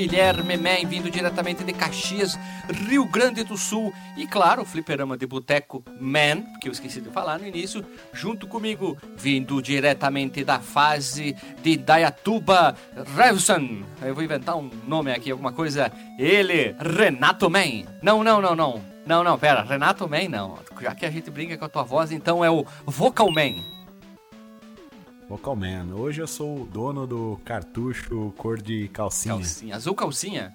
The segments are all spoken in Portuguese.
Guilherme Men, vindo diretamente de Caxias, Rio Grande do Sul. E claro, o fliperama de boteco Man, que eu esqueci de falar no início, junto comigo, vindo diretamente da fase de Dayatuba, Revson. Eu vou inventar um nome aqui, alguma coisa. Ele, Renato Man. Não, não, não, não. Não, não, pera, Renato Man não. Já que a gente brinca com a tua voz, então é o Vocal Man. Vocal Man. Hoje eu sou o dono do cartucho cor de calcinha. Calcinha. Azul calcinha?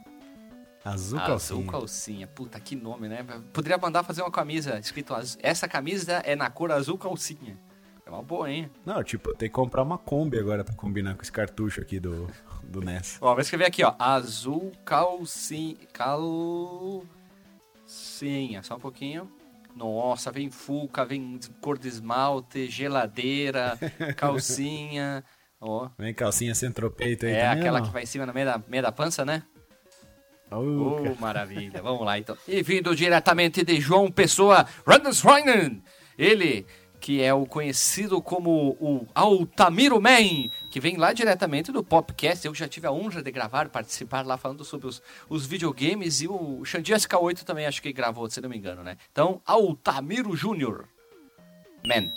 Azul calcinha. Azul calcinha. Puta, que nome, né? Poderia mandar fazer uma camisa escrito azul. Essa camisa é na cor azul calcinha. É uma boa, hein? Não, tipo, tem que comprar uma Kombi agora pra combinar com esse cartucho aqui do, do NES. Ó, vou escrever aqui, ó. Azul calcinha. Calcinha. Só um pouquinho. Nossa, vem fuca, vem cor de esmalte, geladeira, calcinha. Ó. Vem calcinha centropeito aí É também, aquela não? que vai em cima, no meio da, meio da pança, né? Uh, Oh, maravilha. Vamos lá, então. E vindo diretamente de João Pessoa, Randesreinen. Ele, que é o conhecido como o Altamiro Man, que vem lá diretamente do Popcast. Eu já tive a honra de gravar, participar lá falando sobre os, os videogames. E o Xandias K8 também acho que gravou, se não me engano, né? Então, Altamiro Júnior. Man.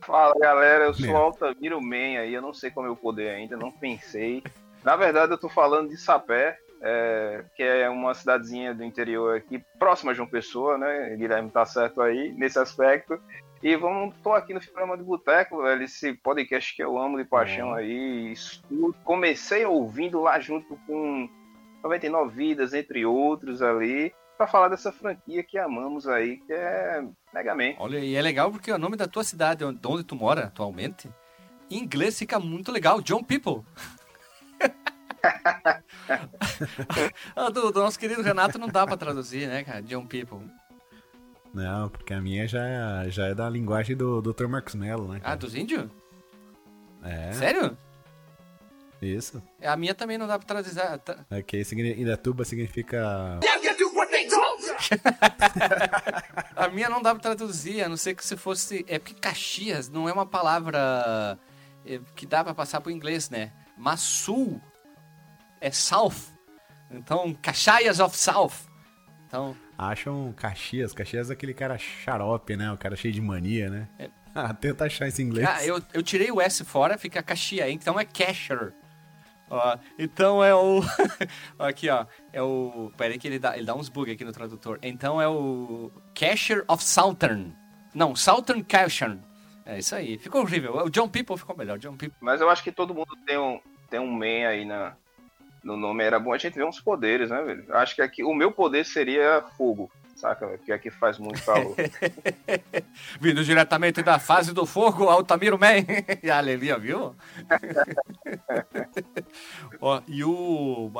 Fala galera, eu sou. Altamiro Man aí, eu não sei qual é o meu poder ainda, não pensei. Na verdade, eu tô falando de Sapé, é, que é uma cidadezinha do interior aqui, próxima de João Pessoa, né? Guilherme tá certo aí nesse aspecto. E vamos, tô aqui no programa de Boteco, velho, esse podcast que eu amo de paixão aí. escuto. Comecei ouvindo lá junto com 99 Vidas, entre outros ali, pra falar dessa franquia que amamos aí, que é Mega Man. Olha, e é legal porque o nome da tua cidade, onde onde tu mora atualmente, em inglês fica muito legal. John People. Ah, do, do nosso querido Renato não dá pra traduzir, né, cara? John People. Não, porque a minha já, já é da linguagem do Dr. Marcos Mello, né? Ah, cara? dos índios? É, Sério? isso. A minha também não dá pra traduzir. Ah, tá. Aqui signi- Indatuba significa... A minha não dá pra traduzir, a não ser que se fosse. É porque Caxias não é uma palavra é, que dá pra passar pro inglês, né? Mas Sul é South. Então, Caxias of South. Então, Acham Caxias. Caxias é aquele cara xarope, né? O cara cheio de mania, né? Ah, tenta achar esse inglês. ah, eu, eu tirei o S fora, fica Caxias, então é Casher. Ó, então é o. aqui, ó. É o. Pera aí que ele dá, ele dá uns bugs aqui no tradutor. Então é o. Casher of Southern. Não, Southern Casher. É isso aí. Ficou horrível. O John People ficou melhor. John People. Mas eu acho que todo mundo tem um, tem um man aí na, no nome. Era bom a gente ver uns poderes, né, velho? Acho que aqui o meu poder seria fogo, saca? velho? Porque aqui faz muito calor. Vindo diretamente da fase do fogo, Altamiro Man. e a Alelia, viu? Ó, e o.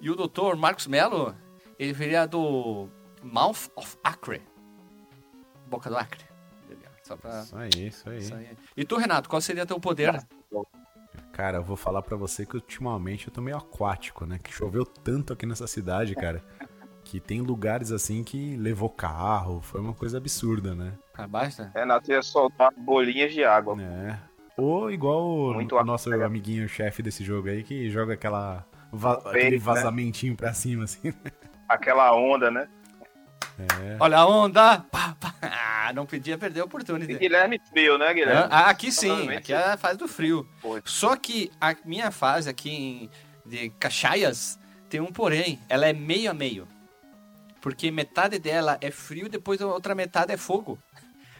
E o doutor Marcos Melo, ele viria do Mouth of Acre. Boca do Acre. Só pra. Isso aí, isso aí. Isso aí. E tu, Renato, qual seria teu poder? Cara, eu vou falar pra você que ultimamente eu tô meio aquático, né? Que choveu tanto aqui nessa cidade, cara. Que tem lugares assim que levou carro, foi uma coisa absurda, né? Ah, basta? Renato ia soltar bolinhas de água. É. Ou igual o, Muito o nosso aquático. amiguinho chefe desse jogo aí, que joga aquela va- Peito, aquele né? vazamentinho pra cima, assim. Aquela onda, né? É. Olha a onda! Pá, pá. Ah, não podia perder a E oportunidade. Guilherme frio, né, Guilherme? Ah, aqui sim, aqui é a fase do frio. Só que a minha fase aqui em, de Caxias tem um porém, ela é meio a meio. Porque metade dela é frio, depois a outra metade é fogo.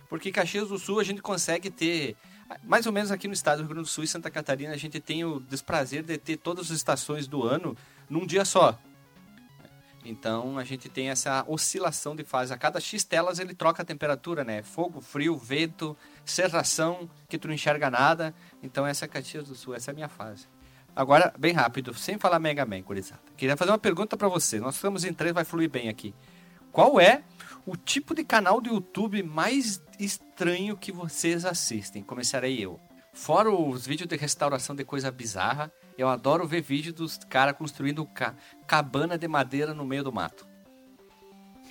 Porque Caxias do Sul a gente consegue ter, mais ou menos aqui no estado do Rio Grande do Sul e Santa Catarina, a gente tem o desprazer de ter todas as estações do ano num dia só. Então a gente tem essa oscilação de fase. A cada X telas ele troca a temperatura, né? Fogo, frio, vento, serração, que tu não enxerga nada. Então essa é Caxias do Sul, essa é a minha fase. Agora, bem rápido, sem falar Mega Man, gurizada. Queria fazer uma pergunta pra você. Nós estamos em três, vai fluir bem aqui. Qual é o tipo de canal do YouTube mais estranho que vocês assistem? Começarei eu. Fora os vídeos de restauração de coisa bizarra, eu adoro ver vídeo dos caras construindo ca cabana de madeira no meio do mato.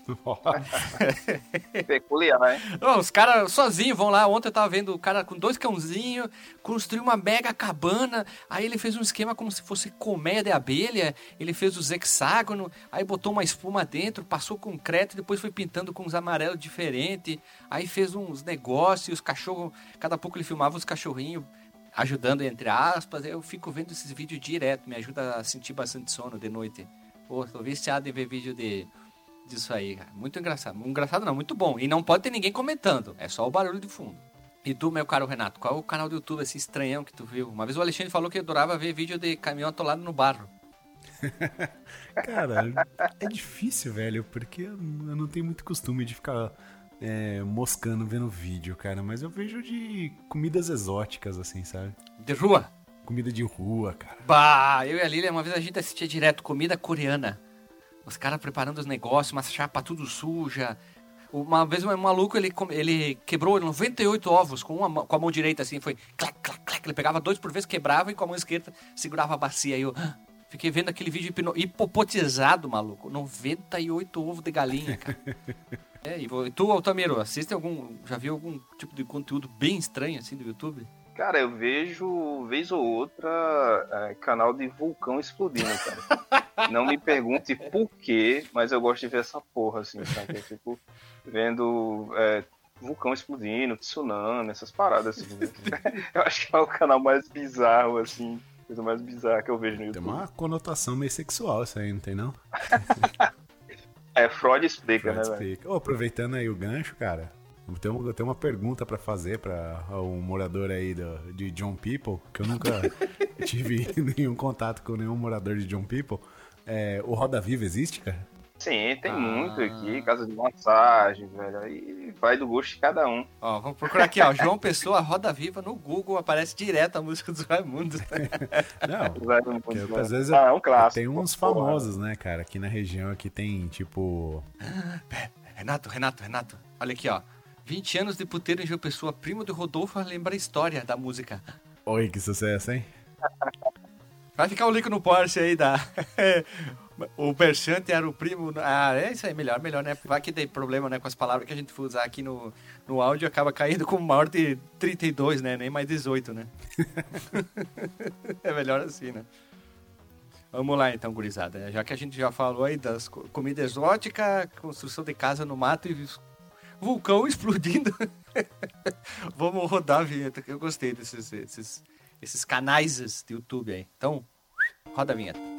Peculiar, hein? Oh, os caras sozinhos vão lá. Ontem eu tava vendo o cara com dois cãozinhos, construiu uma mega cabana. Aí ele fez um esquema como se fosse colmeia de abelha. Ele fez os hexágonos, aí botou uma espuma dentro, passou concreto, depois foi pintando com uns amarelos diferentes. Aí fez uns negócios, os cachorros. Cada pouco ele filmava os cachorrinhos ajudando, entre aspas. Eu fico vendo esses vídeos direto, me ajuda a sentir bastante sono de noite. Pô, tô viciado em ver vídeo de disso aí, cara. Muito engraçado. Engraçado não, muito bom. E não pode ter ninguém comentando. É só o barulho de fundo. E tu, meu caro Renato, qual é o canal do YouTube, esse estranhão que tu viu? Uma vez o Alexandre falou que adorava ver vídeo de caminhão atolado no barro. Cara, é difícil, velho, porque eu não tenho muito costume de ficar é, moscando vendo vídeo, cara. Mas eu vejo de comidas exóticas, assim, sabe? De rua? Comida de rua, cara. Bah, eu e a Lilia, uma vez a gente assistia direto comida coreana. Os caras preparando os negócios, uma chapa tudo suja. Uma vez um maluco, ele, ele quebrou 98 ovos com, uma, com a mão direita, assim, foi clac, clac, clac. Ele pegava dois por vez, quebrava e com a mão esquerda segurava a bacia. Aí eu ah, fiquei vendo aquele vídeo hipopotizado, maluco. 98 ovos de galinha, cara. é, e tu, Altamiro, assiste algum. Já viu algum tipo de conteúdo bem estranho, assim, do YouTube? Cara, eu vejo, vez ou outra, é, canal de vulcão explodindo, cara. Não me pergunte por quê, mas eu gosto de ver essa porra, assim, sabe? Eu fico vendo é, vulcão explodindo, tsunami, essas paradas, assim. eu acho que é o canal mais bizarro, assim, coisa mais bizarra que eu vejo no YouTube. Tem uma conotação meio sexual isso aí, não tem não? é, Freud explica, Freud né, explica. Oh, aproveitando aí o gancho, cara, eu tenho, eu tenho uma pergunta para fazer para um morador aí do, de John People, que eu nunca tive nenhum contato com nenhum morador de John People. É, o Roda Viva existe, cara? Sim, tem ah. muito aqui, casa de massagem, velho. Aí vai do gosto de cada um. Ó, vamos procurar aqui, ó. João Pessoa, Roda Viva no Google, aparece direto a música dos Raimundos. Não, Raimundos, né? às vezes ah, é um clássico. Tem uns famosos, né, cara? Aqui na região aqui tem, tipo. Renato, Renato, Renato. Olha aqui, ó. 20 anos de puteiro em João Pessoa, primo do Rodolfo, lembra a história da música. Oi, que sucesso, hein? Vai ficar o link no Porsche aí da. o Berchante era o primo. Ah, é isso aí, melhor, melhor, né? Vai que tem problema, né, com as palavras que a gente for usar aqui no, no áudio, acaba caindo como maior de 32, né? Nem mais 18, né? é melhor assim, né? Vamos lá então, gurizada. Já que a gente já falou aí das comida exótica, construção de casa no mato e vulcão explodindo. Vamos rodar a vinheta, que eu gostei desses, esses, esses canais de YouTube aí. Então, roda a vinheta.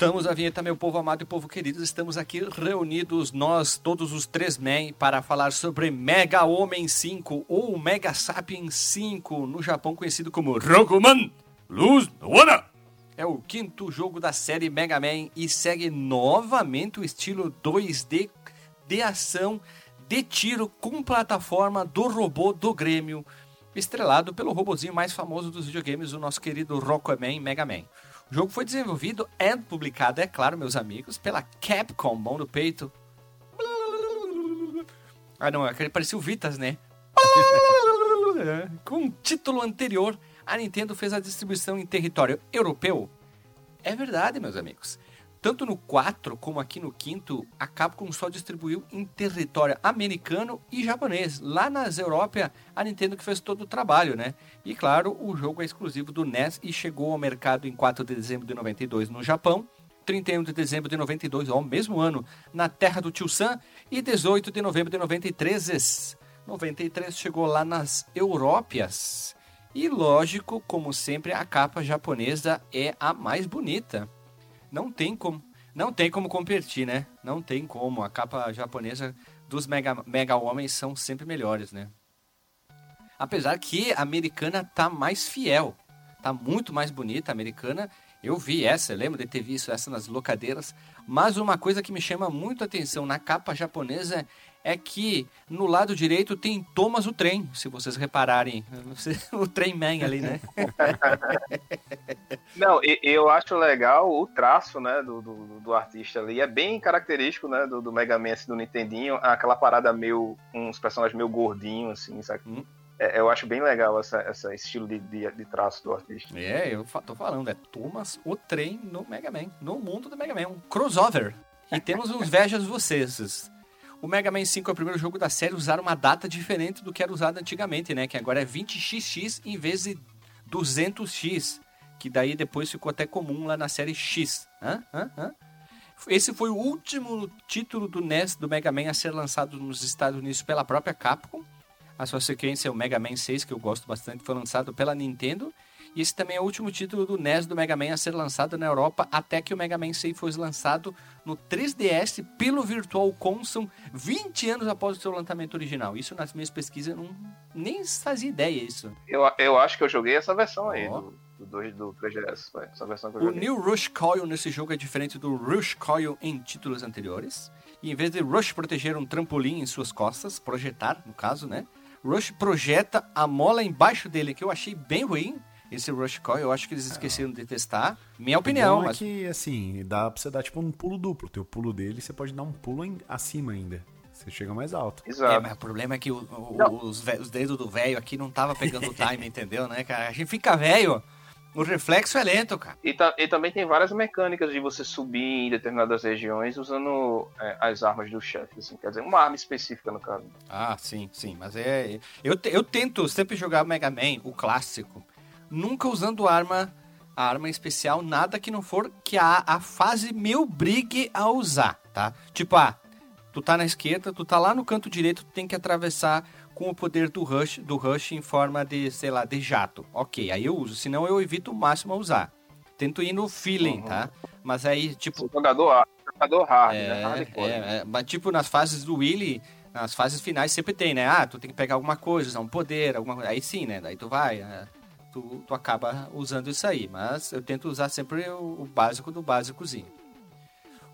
Voltamos à vinheta, meu povo amado e povo querido. Estamos aqui reunidos, nós, todos os três men, para falar sobre Mega Homem 5 ou Mega Sapiens 5, no Japão conhecido como Rokuman Luz Wana. É o quinto jogo da série Mega Man e segue novamente o estilo 2D de ação, de tiro com plataforma do robô do Grêmio, estrelado pelo robozinho mais famoso dos videogames, o nosso querido Rockman Mega Man. O jogo foi desenvolvido e publicado, é claro, meus amigos, pela Capcom, mão no peito. Ah, não, aquele parecia o Vitas, né? Com um título anterior, a Nintendo fez a distribuição em território europeu. É verdade, meus amigos. Tanto no 4 como aqui no 5, a Capcom só distribuiu em território americano e japonês. Lá nas Europa, a Nintendo que fez todo o trabalho, né? E claro, o jogo é exclusivo do NES e chegou ao mercado em 4 de dezembro de 92 no Japão, 31 de dezembro de 92, ao mesmo ano, na terra do Tio Sam, e 18 de novembro de 93. 93 chegou lá nas Európias. E lógico, como sempre, a capa japonesa é a mais bonita. Não tem como. Não tem como competir, né? Não tem como. A capa japonesa dos Mega, Mega Homens são sempre melhores, né? Apesar que a americana tá mais fiel. Tá muito mais bonita a americana. Eu vi essa, eu lembro de ter visto essa nas locadeiras. Mas uma coisa que me chama muito a atenção na capa japonesa é que no lado direito tem Thomas o trem, se vocês repararem. O trem man ali, né? Não, eu acho legal o traço, né, do, do, do artista ali. É bem característico, né, do, do Mega Man, assim, do Nintendinho. Aquela parada meio, uns personagens meio gordinhos, assim, sabe? Hum. É, eu acho bem legal essa, essa estilo de, de, de, traço do artista. É, eu tô falando, é Thomas o trem no Mega Man, no mundo do Mega Man, um crossover. E temos os Vejas vocês. O Mega Man 5 é o primeiro jogo da série a usar uma data diferente do que era usado antigamente, né? Que agora é 20XX em vez de 200X. Que daí depois ficou até comum lá na série X. Hã? Hã? Hã? Esse foi o último título do NES do Mega Man a ser lançado nos Estados Unidos pela própria Capcom. A sua sequência é o Mega Man 6, que eu gosto bastante, foi lançado pela Nintendo. E esse também é o último título do NES do Mega Man a ser lançado na Europa, até que o Mega Man 6 fosse lançado no 3DS pelo Virtual Console 20 anos após o seu lançamento original. Isso nas minhas pesquisas eu não, nem fazia ideia isso. Eu, eu acho que eu joguei essa versão aí oh. Do, do, do 3DS. Essa versão que eu o New Rush Coil nesse jogo é diferente do Rush Coil em títulos anteriores. E em vez de Rush proteger um trampolim em suas costas, projetar, no caso, né? Rush projeta a mola embaixo dele, que eu achei bem ruim. Esse Rush Coil, eu acho que eles esqueceram de testar. Minha opinião. O mas... é que, assim, dá pra você dar tipo um pulo duplo. O teu pulo dele, você pode dar um pulo em... acima ainda. Você chega mais alto. Exato. É, mas o problema é que o, o, os, os, dedos do velho aqui não tava pegando o time, entendeu, né, cara? A gente fica velho. O reflexo é lento, cara. E, ta, e, também tem várias mecânicas de você subir em determinadas regiões usando é, as armas do chefe, assim, quer dizer, uma arma específica no caso. Ah, sim, sim. Mas é. Eu, eu tento sempre jogar Mega Man, o clássico, nunca usando arma, arma especial, nada que não for que a, a fase me obrigue a usar, tá? Tipo, ah, tu tá na esquerda, tu tá lá no canto direito, tu tem que atravessar com o poder do rush, do rush em forma de, sei lá, de jato. Ok, aí eu uso, senão eu evito o máximo a usar. Tento ir no feeling, uhum. tá? Mas aí, tipo. Jogador, jogador hard, é, né? Hardcore. É, é, mas tipo, nas fases do Willy, nas fases finais sempre tem, né? Ah, tu tem que pegar alguma coisa, usar um poder, alguma coisa. Aí sim, né? Daí tu vai. É, tu, tu acaba usando isso aí. Mas eu tento usar sempre o, o básico do básicozinho.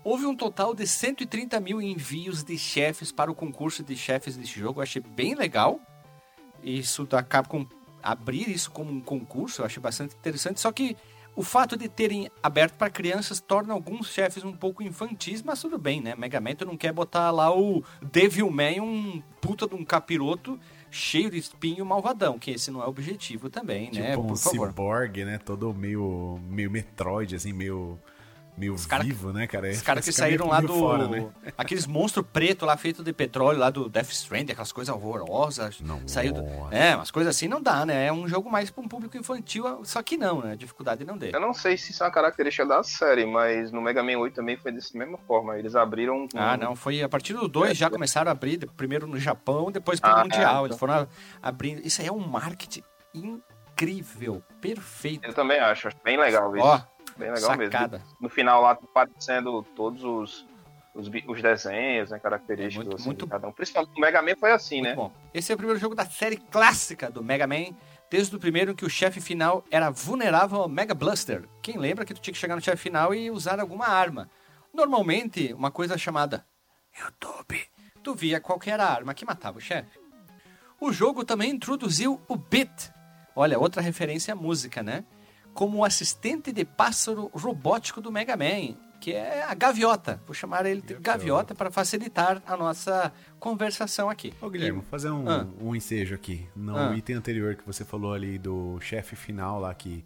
Houve um total de 130 mil envios de chefes para o concurso de chefes deste jogo. Eu achei bem legal. Isso da Capcom abrir isso como um concurso, eu achei bastante interessante. Só que o fato de terem aberto para crianças torna alguns chefes um pouco infantis, mas tudo bem, né? Mega Man não quer botar lá o Devilman, um puta de um capiroto cheio de espinho malvadão, que esse não é o objetivo também, tipo né? Tipo um cyborg, né? Todo meio, meio Metroid, assim, meio meio cara, vivo, né, cara? Os caras que saíram lá do. Fora, né? Aqueles monstros pretos lá feitos de petróleo, lá do Death Stranding, aquelas coisas horrorosas. Não, saiu do... É, umas coisas assim não dá, né? É um jogo mais para um público infantil, só que não, né? Dificuldade não dele. Eu não sei se isso é uma característica da série, mas no Mega Man 8 também foi dessa mesma forma. Eles abriram. Um... Ah, não, foi a partir do 2 é, já começaram a abrir, primeiro no Japão, depois pro ah, Mundial. É, Eles foram abrindo. Isso aí é um marketing incrível, perfeito. Eu também acho, acho bem legal isso. Ó, Bem legal Sacada. mesmo. No final lá aparecendo todos os, os, os desenhos, né, característicos é muito, assim, muito... cada um. Principalmente o Mega Man foi assim, muito né? Bom. Esse é o primeiro jogo da série clássica do Mega Man, desde o primeiro em que o chefe final era vulnerável ao Mega Blaster. Quem lembra que tu tinha que chegar no chefe final e usar alguma arma. Normalmente, uma coisa chamada YouTube, tu via qualquer arma que matava o chefe. O jogo também introduziu o Beat. Olha, outra referência à música, né? Como o assistente de pássaro robótico do Mega Man, que é a gaviota. Vou chamar ele de gaviota para facilitar a nossa conversação aqui. Ô Guilherme, vou fazer um, ah. um ensejo aqui. No ah. item anterior que você falou ali do chefe final lá que,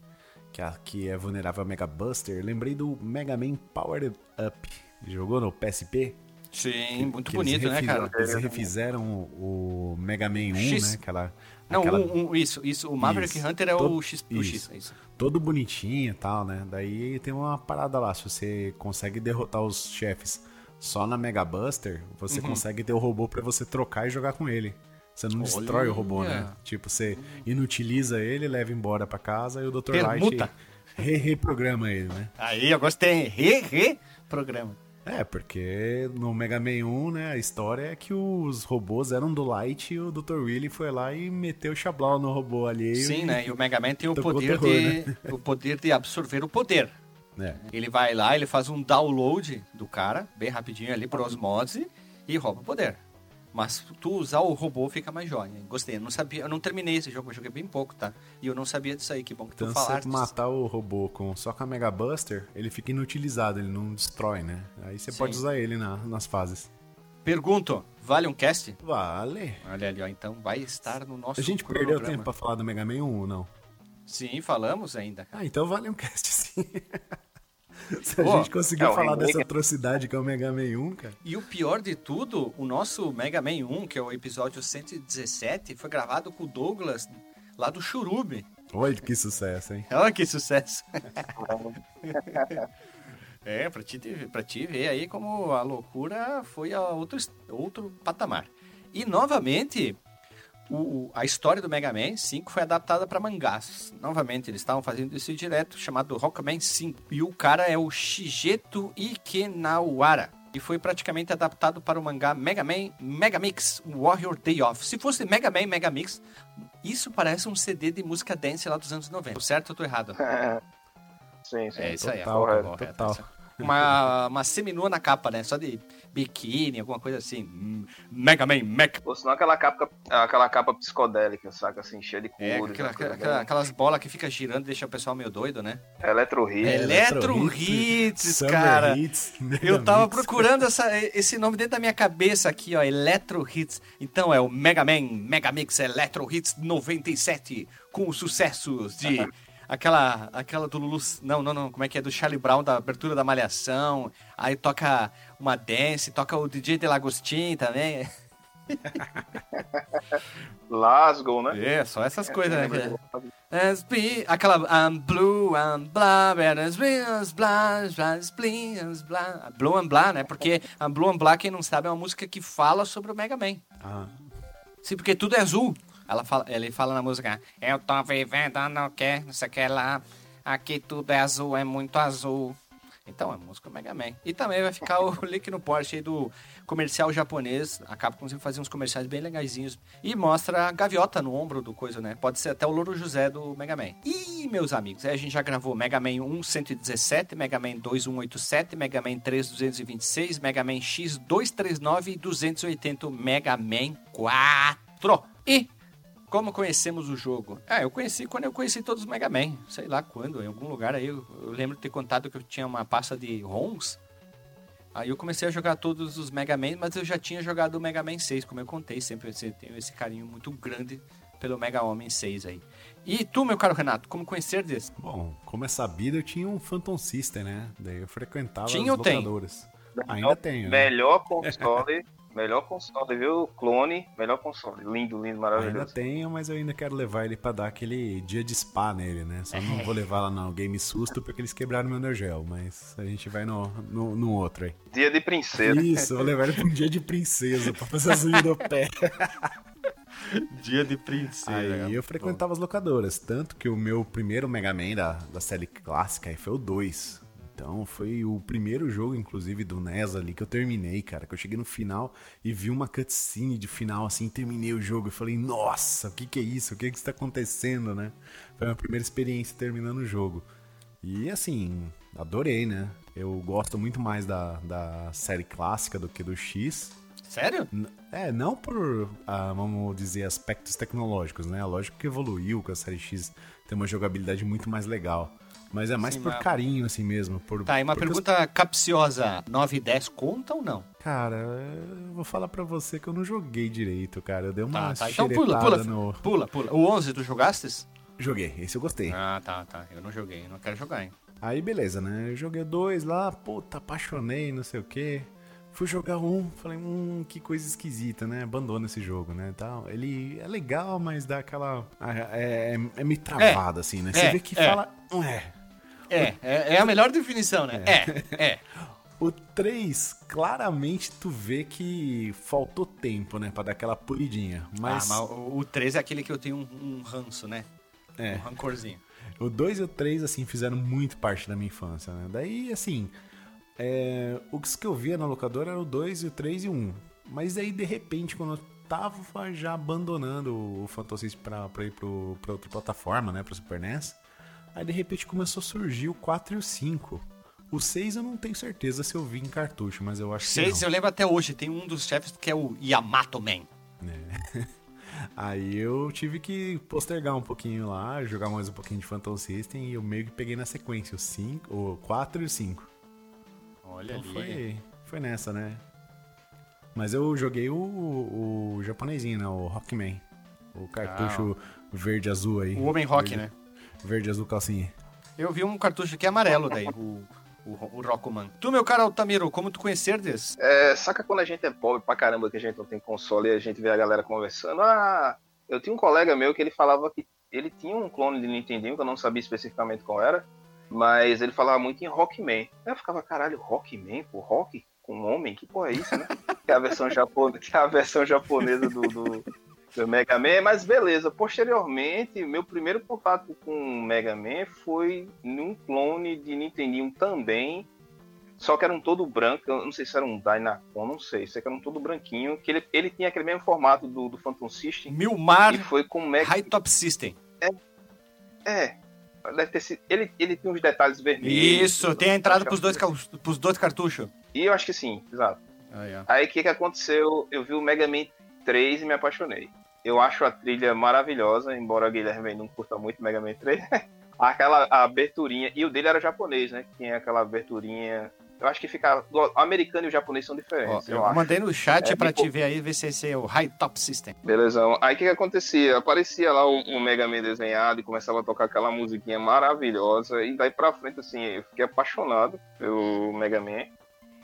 que, a, que é vulnerável ao Mega Buster, lembrei do Mega Man Powered Up. Jogou no PSP? Sim, muito bonito, né, cara? Eles refizeram o, o Mega Man 1, X. né? Aquela, Não, aquela... Um, um, isso, isso. O Maverick isso. Hunter é Todo... o X, o X, é isso todo bonitinho e tal, né? Daí tem uma parada lá, se você consegue derrotar os chefes só na Mega Buster, você uhum. consegue ter o robô para você trocar e jogar com ele. Você não Olha. destrói o robô, né? Tipo, você inutiliza ele, leva embora para casa e o Dr. Light Re-reprograma ele, né? Aí, eu gostei. Re-re-programa. É, porque no Mega Man 1, né, a história é que os robôs eram do Light e o Dr. Willy foi lá e meteu o chablau no robô alheio. Sim, e- né? E o Mega Man tem o poder terror, de né? o poder de absorver o poder. É. Ele vai lá, ele faz um download do cara, bem rapidinho ali por osmose e rouba o poder. Mas tu usar o robô fica mais jóia. Gostei. Eu não sabia, eu não terminei esse jogo, eu joguei bem pouco, tá? E eu não sabia disso aí, que bom que Então, tu se falaste. você matar o robô com, só com a Mega Buster, ele fica inutilizado, ele não destrói, né? Aí você Sim. pode usar ele na- nas fases. Pergunto, vale um cast? Vale. Olha ali, ó, então vai estar no nosso A gente cronograma. perdeu tempo pra falar do Mega Man 1 ou não? Sim, falamos ainda. Ah, então vale um cast sim. Se a Pô, gente conseguiu é falar remake. dessa atrocidade que é o Mega Man 1, cara. E o pior de tudo, o nosso Mega Man 1, que é o episódio 117, foi gravado com o Douglas lá do Churube. Olha que sucesso, hein? Olha que sucesso. é, pra ti, pra ti ver aí como a loucura foi a outro, outro patamar. E novamente, o- a história do Mega Man 5 foi adaptada para mangás. Novamente, eles estavam fazendo isso direto, chamado Rockman 5. E o cara é o Shigeto Ikenawara. E foi praticamente adaptado para o mangá Mega Man Mega Mix Warrior Day Off. Se fosse Mega Man Mega Mix, isso parece um CD de música dance lá dos anos 90. Tô certo ou tô errado? sim, sim. É isso aí, Total, a cara, correta. total. Uma, uma seminua na capa, né? Só de biquíni, alguma coisa assim. Hum, Mega Man, Mega. Ou senão aquela capa, aquela capa psicodélica, saca? Assim, cheia de É, cores. aquela- coisa aquela- aquelas bolas que fica girando e deixa o pessoal meio doido, né? Electro Hit. É, Electro Hits, cara. Hits, Eu tava procurando essa- esse nome dentro da minha cabeça aqui, ó, Electro Hits. Então é o Mega Man Mega Mix Electro Hits 97, com os sucessos de aquela aquela do Lulu, não, não, não, como é que é do Charlie Brown da abertura da Malhação. Aí toca uma dance, toca o DJ Delagostin também. Lasgo, né? É, só essas coisas, né? As be, aquela I'm blue, I'm blah, and as blue, as blah, as blah. Blue and blah, né? Porque a Blue and blah, quem não sabe, é uma música que fala sobre o Mega Man. Ah, Sim, porque tudo é azul. Ela fala, ele fala na música, eu tô vivendo no que, não sei o que lá, aqui tudo é azul, é muito azul. Então, é música Mega Man. E também vai ficar o link no Porsche aí do comercial japonês. A Capcom sempre uns comerciais bem legaisinhos. E mostra a gaviota no ombro do coisa, né? Pode ser até o Louro José do Mega Man. E, meus amigos, a gente já gravou Mega Man 1 117, Mega Man 2 187, Mega Man 3 226, Mega Man X 239 e 280 Mega Man 4. E como conhecemos o jogo? Ah, eu conheci quando eu conheci todos os Mega Man. Sei lá quando, em algum lugar aí. Eu, eu lembro de ter contado que eu tinha uma pasta de ROMs. Aí eu comecei a jogar todos os Mega Man, mas eu já tinha jogado o Mega Man 6, como eu contei. Sempre tenho esse carinho muito grande pelo Mega Homem 6 aí. E tu, meu caro Renato, como conhecer desse? bom, como é sabido, eu tinha um Phantom System, né? Daí eu frequentava Tinha as ou tem? locadoras. Ainda tenho, né? Melhor console. Melhor console, viu? Clone, melhor console. Lindo, lindo, Ainda maravilhoso. tenho, mas eu ainda quero levar ele pra dar aquele dia de spa nele, né? Só não vou levar lá no Game Susto porque eles quebraram meu Neo Geo, mas a gente vai no, no, no outro aí. Dia de princesa. Isso, eu vou levar ele pra um dia de princesa, pra fazer as unhas do pé. Dia de princesa. Aí eu frequentava as locadoras, tanto que o meu primeiro Mega Man da, da série clássica aí foi o 2. Então foi o primeiro jogo, inclusive, do NES ali que eu terminei, cara. Que eu cheguei no final e vi uma cutscene de final, assim, terminei o jogo. Eu falei, nossa, o que que é isso? O que que está acontecendo, né? Foi a minha primeira experiência terminando o jogo. E assim, adorei, né? Eu gosto muito mais da, da série clássica do que do X. Sério? É, não por, ah, vamos dizer, aspectos tecnológicos, né? Lógico que evoluiu com a série X, tem uma jogabilidade muito mais legal. Mas é mais Sim, por mas- carinho, assim mesmo. Por, Tá, e uma os- pergunta capciosa: 9 e 10 conta ou não? Cara, eu vou falar pra você que eu não joguei direito, cara. Eu dei uma Tá, tá. Então pula, pula, no... pula, pula. O 11 tu jogastes? Joguei, esse eu gostei. Ah, tá, tá. Eu não joguei, não quero jogar, hein. Aí beleza, né? Eu joguei dois lá, puta, apaixonei, não sei o quê. Fui jogar um, falei, hum, que coisa esquisita, né? Abandona esse jogo, né? Tal. Ele é legal, mas dá aquela. É, é, é meio travado, assim, né? Você é, vê que é. fala. É. É, é, é a melhor definição, né? É, é. O 3, claramente tu vê que faltou tempo, né? Pra dar aquela polidinha. Mas, Ah, mas o, o 13 é aquele que eu tenho um, um ranço, né? É. Um rancorzinho. O 2 e o 3, assim, fizeram muito parte da minha infância, né? Daí, assim, é, o que eu via na locadora era o 2 e o 3 e o 1. Mas aí, de repente, quando eu tava já abandonando o Phantom System pra, pra ir pro, pra outra plataforma, né? Pro Super NES. Aí, de repente, começou a surgir o 4 e o 5. O 6 eu não tenho certeza se eu vi em cartucho, mas eu acho que 6 não. eu lembro até hoje. Tem um dos chefes que é o Yamato Man. É. Aí eu tive que postergar um pouquinho lá, jogar mais um pouquinho de Phantom System e eu meio que peguei na sequência o 5, o 4 e o 5. Olha Então ali. foi, foi nessa, né? Mas eu joguei o, o japonesinho, né? O Rockman. O cartucho verde azul aí. O Homem Rock, verde, né? Verde azul calcinha. Eu vi um cartucho aqui amarelo daí, o, o, o Rockman. Tu, meu cara Altamiro, como tu conhecerdes? É, saca quando a gente é pobre pra caramba, que a gente não tem console e a gente vê a galera conversando. Ah, eu tinha um colega meu que ele falava que ele tinha um clone de Nintendinho, que eu não sabia especificamente qual era, mas ele falava muito em Rockman. Aí eu ficava, caralho, Rockman? Pô, rock com homem? Que porra é isso, né? que é a versão, japo... que é a versão japonesa do, do, do Mega Man, mas beleza. Posteriormente, meu primeiro contato com o Mega Man foi num clone de Nintendinho também, só que era um todo branco, eu não sei se era um Dynacon, não sei, sei que era um todo branquinho, que ele, ele tinha aquele mesmo formato do, do Phantom System, Milmar e foi com Mega... High Top System. É, deve ter sido... Ele, ele tinha uns detalhes vermelhos. Isso, tem a entrada pros dois, é- pros dois cartuchos. E eu acho que sim, exato. Aí, ó. Aí o que, que aconteceu? Eu vi o Mega Man 3 e me apaixonei. Eu acho a trilha maravilhosa, embora o Guilherme não curta muito Mega Man 3. aquela aberturinha, e o dele era japonês, né? Tinha aquela aberturinha. Eu acho que fica. O americano e o japonês são Ó, diferentes. eu eu acho. mandei no chat É, pra tipo- te ver aí, ver se esse é o High Top System. Belezão. Aí o que, que acontecia? Aparecia lá um, um Mega Man desenhado e começava a tocar aquela musiquinha maravilhosa. E daí pra frente, assim, eu fiquei apaixonado pelo Mega Man.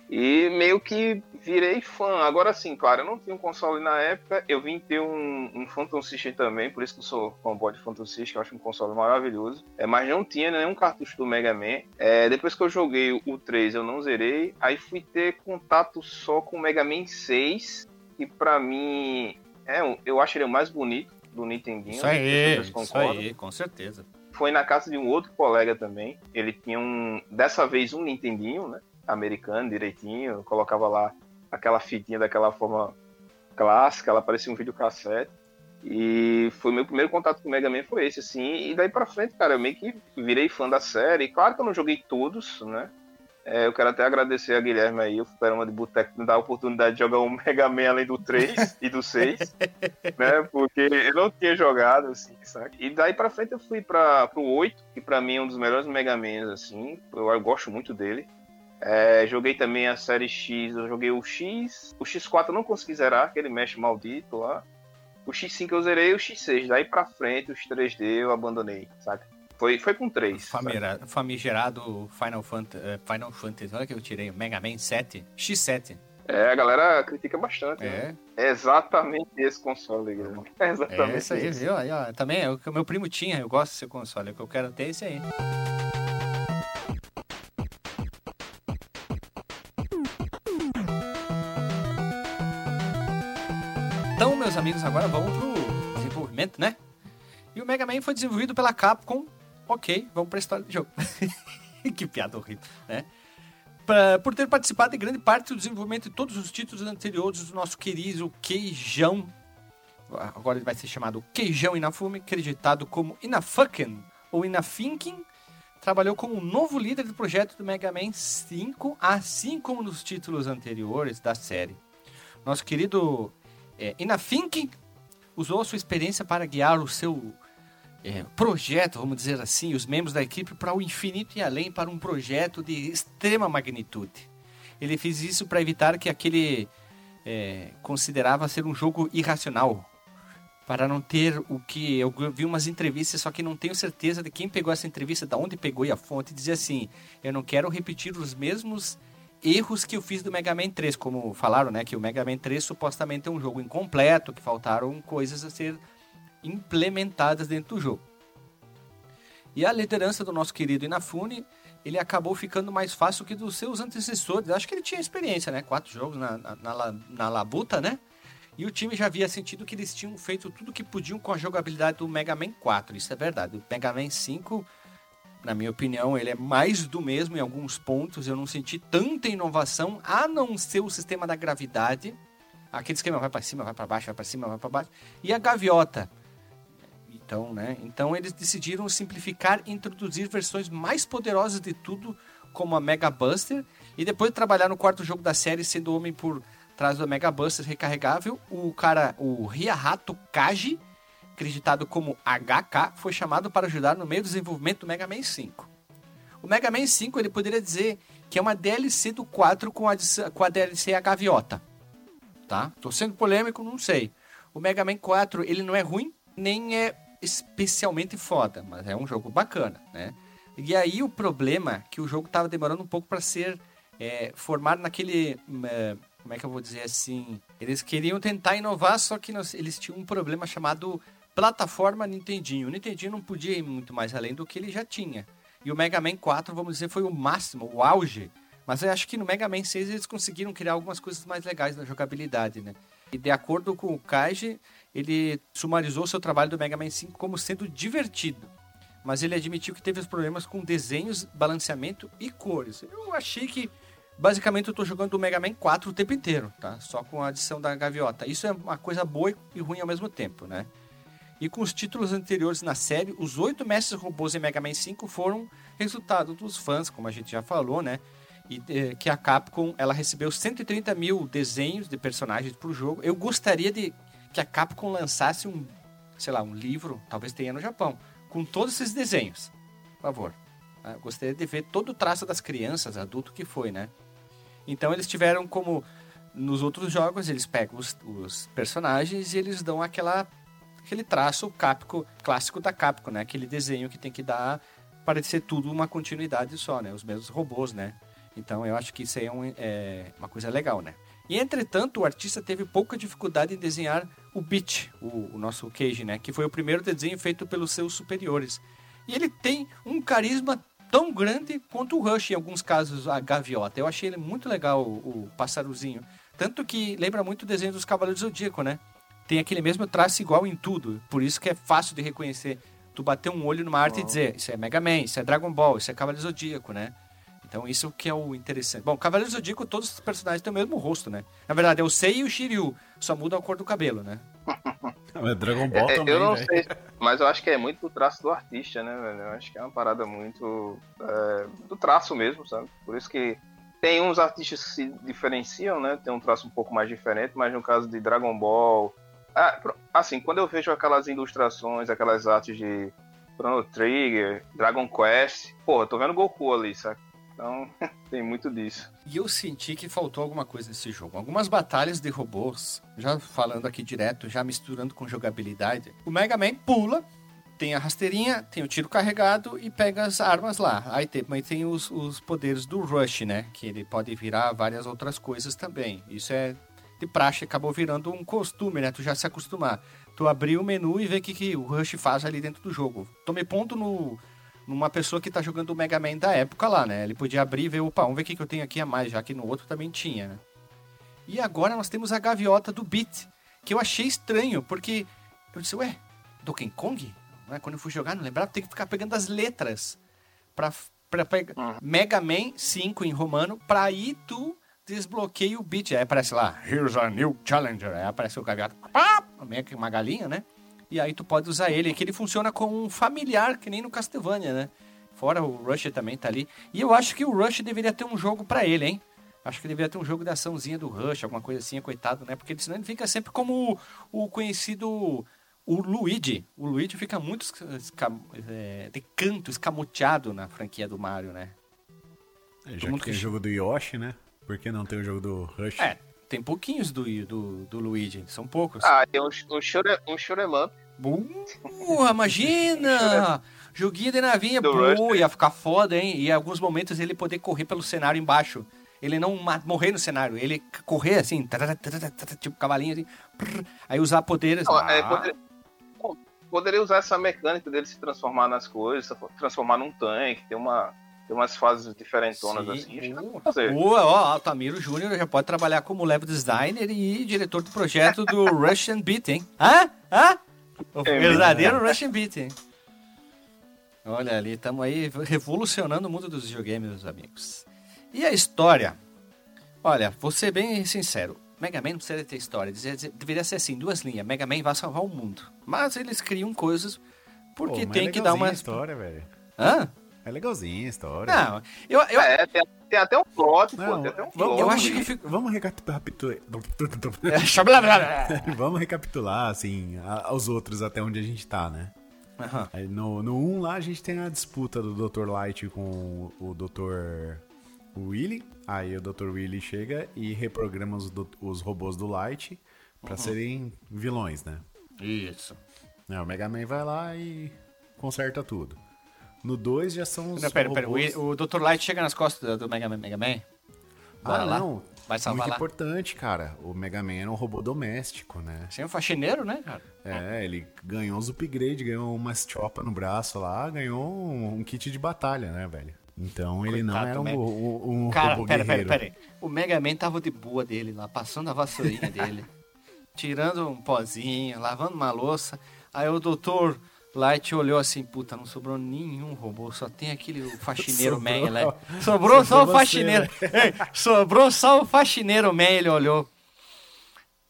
E meio que virei fã. Agora sim, claro, eu não tinha um console na época. Eu vim ter um, um Phantom System também, por isso que eu sou fanboy de Phantom System. Eu acho um console maravilhoso. É, mas não tinha nenhum cartucho do Mega Man. É, depois que eu joguei o 3, eu não zerei. Aí fui ter contato só com o Mega Man 6. Que pra mim, é, eu acho ele o mais bonito do Nintendinho. Isso aí, Vocês isso aí, com certeza. Foi na casa de um outro colega também. Ele tinha um, dessa vez um Nintendinho, né? Americano, direitinho. Colocava lá aquela fitinha daquela forma clássica, ela parecia um videocassete. E foi meu primeiro contato com o Mega Man foi esse, assim. E daí pra frente, cara, eu meio que virei fã da série. Claro que eu não joguei todos, né? É, eu quero até agradecer a Guilherme aí, o Fliperama de Boteco, me dar a oportunidade de jogar um Mega Man além do 3 e do 6, né? Porque eu não tinha jogado, assim, sabe? E daí pra frente eu fui pra, pro 8, que pra mim é um dos melhores Mega Mans, assim. Eu, eu gosto muito dele. É, joguei também a série X, eu joguei o X. O X4 eu não consegui zerar, aquele mexe maldito lá. O X5 eu zerei o X6. Daí pra frente, os 3D eu abandonei, saca? Foi, foi com 3. Famira- Famigerado Final Fantasy, Final Fantasy, olha que eu tirei, Mega Man 7, X7. É, a galera critica bastante. né? É, É exatamente esse console, Guilherme. É exatamente é esse aí, esse. viu? Aí, ó, também é o que o meu primo tinha, eu gosto desse console, o que eu quero ter é esse aí. Amigos, agora vamos pro desenvolvimento, né? E o Mega Man foi desenvolvido pela Capcom. Ok, vamos pra história do jogo. que piada horrível, né? Pra- por ter participado de grande parte do desenvolvimento de todos os títulos anteriores do nosso querido Queijão. Agora ele vai ser chamado Queijão Inafune, acreditado como Inafuken ou Inafinkin. Trabalhou como novo líder do projeto do Mega Man 5, assim como nos títulos anteriores da série. Nosso querido é, Inafinkin usou a sua experiência para guiar o seu é, projeto, vamos dizer assim, os membros da equipe para o infinito e além para um projeto de extrema magnitude. Ele fez isso para evitar que aquele é, considerava ser um jogo irracional, para não ter o que eu vi umas entrevistas, só que não tenho certeza de quem pegou essa entrevista, da onde pegou e a fonte dizia assim: eu não quero repetir os mesmos erros que eu fiz do Mega Man 3, como falaram, né, que o Mega Man 3 supostamente é um jogo incompleto, que faltaram coisas a ser implementadas dentro do jogo. E a liderança do nosso querido Inafune, ele acabou ficando mais fácil que dos seus antecessores. Acho que ele tinha experiência, né? Quatro jogos na, na, na, na labuta, né? E o time já havia sentido que eles tinham feito tudo que podiam com a jogabilidade do Mega Man 4. Isso é verdade. O Mega Man 5 Na minha opinião, ele é mais do mesmo em alguns pontos. Eu não senti tanta inovação, a não ser o sistema da gravidade. Aquele esquema vai para cima, vai para baixo, vai para cima, vai para baixo. E a gaviota. Então, né? Então eles decidiram simplificar e introduzir versões mais poderosas de tudo, como a Mega Buster, e depois de trabalhar no quarto jogo da série, sendo homem por trás do Mega Buster recarregável, o cara, o Ryahato Kaji, acreditado como HK, foi chamado para ajudar no meio do desenvolvimento do Mega Man 5. O Mega Man 5 ele poderia dizer que é uma DLC do 4 com a, com a DLC A Gaviota. Tá? Tô sendo polêmico, não sei. O Mega Man 4 ele não é ruim, nem é especialmente foda, mas é um jogo bacana, né? E aí o problema é que o jogo estava demorando um pouco para ser é, formado naquele é, como é que eu vou dizer assim? Eles queriam tentar inovar, só que eles tinham um problema chamado plataforma Nintendinho. O Nintendinho não podia ir muito mais além do que ele já tinha. E o Mega Man 4, vamos dizer, foi o máximo, o auge. Mas eu acho que no Mega Man 6 eles conseguiram criar algumas coisas mais legais na jogabilidade, né? E de acordo com o Kaiji, ele sumarizou seu trabalho do Mega Man 5 como sendo divertido. Mas ele admitiu que teve os problemas com desenhos, balanceamento e cores. Eu achei que basicamente eu estou jogando o Mega Man 4 o tempo inteiro, tá? Só com a adição da gaviota. Isso é uma coisa boa e ruim ao mesmo tempo, né? E com os títulos anteriores na série, os oito mestres robôs em Mega Man 5 foram resultado dos fãs, como a gente já falou, né? E eh, que a Capcom ela recebeu 130 mil desenhos de personagens para o jogo. Eu gostaria de que a Capcom lançasse um, sei lá, um livro, talvez tenha no Japão, com todos esses desenhos. Por favor. Ah, eu gostaria de ver todo o traço das crianças, adulto que foi, né? Então eles tiveram como nos outros jogos, eles pegam os, os personagens e eles dão aquela aquele traço Capco, clássico da Capcom, né? Aquele desenho que tem que dar para ser tudo uma continuidade só, né? Os mesmos robôs, né? Então eu acho que isso aí é, um, é uma coisa legal, né? E entretanto, o artista teve pouca dificuldade em desenhar o Beat, o, o nosso Cage, né? Que foi o primeiro desenho feito pelos seus superiores. E ele tem um carisma tão grande quanto o Rush, em alguns casos, a gaviota. Eu achei ele muito legal, o, o passaruzinho. Tanto que lembra muito o desenho dos Cavaleiros do Zodíaco, né? Tem aquele mesmo traço igual em tudo. Por isso que é fácil de reconhecer. Tu bater um olho numa arte oh. e dizer, isso é Mega Man, isso é Dragon Ball, isso é Cavaleiro Zodíaco, né? Então isso que é o interessante. Bom, Cavaleiro Zodíaco, todos os personagens têm o mesmo rosto, né? Na verdade, é o Sei e o Shiryu, só muda a cor do cabelo, né? é Dragon Ball é, também, Eu não véio. sei, mas eu acho que é muito do traço do artista, né, velho? Eu acho que é uma parada muito é, do traço mesmo, sabe? Por isso que tem uns artistas que se diferenciam, né? Tem um traço um pouco mais diferente, mas no caso de Dragon Ball... Ah, assim, quando eu vejo aquelas ilustrações, aquelas artes de Chrono Trigger, Dragon Quest, pô, eu tô vendo Goku ali, sabe? Então, tem muito disso. E eu senti que faltou alguma coisa nesse jogo. Algumas batalhas de robôs, já falando aqui direto, já misturando com jogabilidade. O Mega Man pula, tem a rasteirinha, tem o tiro carregado e pega as armas lá. Aí tem, mas tem os, os poderes do Rush, né? Que ele pode virar várias outras coisas também. Isso é de praxe, acabou virando um costume, né? Tu já se acostumar. Tu abrir o menu e ver o que, que o Rush faz ali dentro do jogo. Tomei ponto no numa pessoa que tá jogando o Mega Man da época lá, né? Ele podia abrir e ver, opa, vamos ver o que, que eu tenho aqui a mais, já que no outro também tinha, né? E agora nós temos a gaviota do Beat, que eu achei estranho, porque eu disse, ué, Donkey Kong? Né? Quando eu fui jogar, não lembrava, tem que ficar pegando as letras pra, pra pegar uhum. Mega Man 5 em romano, pra aí tu desbloqueia o Beat. Aí aparece lá, here's a new challenger. Aí aparece o gaviota, meio que uma galinha, né? E aí tu pode usar ele, que ele funciona como um familiar, que nem no Castlevania, né? Fora o Rush também tá ali. E eu acho que o Rush deveria ter um jogo para ele, hein? Acho que deveria ter um jogo de açãozinha do Rush, alguma coisa assim, coitado, né? Porque senão ele fica sempre como o, o conhecido o Luigi. O Luigi fica muito esca, é, de canto, escamoteado na franquia do Mario, né? É, já que tem o jogo do Yoshi, né? Por que não tem o jogo do Rush? É, tem pouquinhos do, do, do Luigi, são poucos. Ah, tem um, um, shore, um up. Boa, imagina! Joguinho de navinha, pô, ia ficar foda, hein? E em alguns momentos ele poder correr pelo cenário embaixo. Ele não morrer no cenário, ele correr assim, tipo cavalinho assim, aí usar poderes. Não, é, poder, poderia usar essa mecânica dele se transformar nas coisas, transformar num tanque, ter uma tem umas fases diferentonas Sim. assim. Boa, ó, Altamiro Júnior já pode trabalhar como level designer e diretor do projeto do Russian Beat, hein? Hã? Hã? O é verdadeiro mesmo. Russian Beat, hein? Olha ali, estamos aí revolucionando o mundo dos videogames, meus amigos. E a história? Olha, vou ser bem sincero. Mega Man não precisa ter história. Deveria ser assim, duas linhas. Mega Man vai salvar o mundo. Mas eles criam coisas porque Pô, tem é que dar uma... história, velho. Hã? É legalzinha a história. Não, eu... eu... É, tem, tem até um plot, Não, pô. Tem até um vamos- plot. eu acho que fica... Vamos recapitular. É. Vamos recapitular, assim, aos outros até onde a gente tá, né? Aí no, no 1 lá a gente tem a disputa do Dr. Light com o Dr. Willy. Aí o Dr. Willy chega e reprograma os, do- os robôs do Light pra serem vilões, né? Isso. Não, o Mega Man vai lá e conserta tudo. No 2 já são os Não, pera, pera. robôs... O, o Dr. Light chega nas costas do Mega Man. Mega Man? Bora Ah, lá. não. Vai salvar Muito lá. importante, cara. O Mega Man era um robô doméstico, né? Sem um faxineiro, né, cara? É, ele ganhou uns upgrade, ganhou umas chopa no braço lá, ganhou um, um kit de batalha, né, velho? Então ele não Coitado era um, um, um Cara, robô pera, pera, guerreiro. pera aí. O Mega Man tava de boa dele lá, passando a vassourinha dele, tirando um pozinho, lavando uma louça. Aí o Dr. Light olhou assim, puta, não sobrou nenhum robô, só tem aquele faxineiro Sobrou. Man, né? Sobrou só o faxineiro. Ei, sobrou só o faxineiro Man, ele olhou.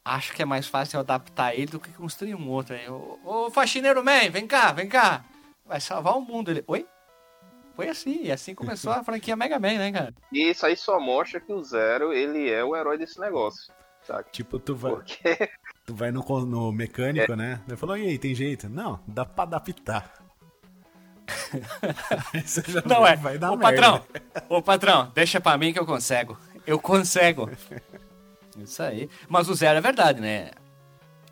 Acho que é mais fácil eu adaptar ele do que construir um outro aí. Ô, ô faxineiro Man, vem cá, vem cá. Vai salvar o mundo. Ele, oi? Foi assim, e assim começou a franquia Mega Man, né, cara? E isso aí só mostra que o Zero, ele é o herói desse negócio, saca? Tipo, tu vai, Porque tu vai no, no mecânico, né? Ele falou, e aí, tem jeito? Não, dá pra adaptar. Não vê é. Vai dar Ô merda. patrão, ô patrão, deixa pra mim que eu consigo. Eu consigo. Isso aí. Mas o zero é verdade, né?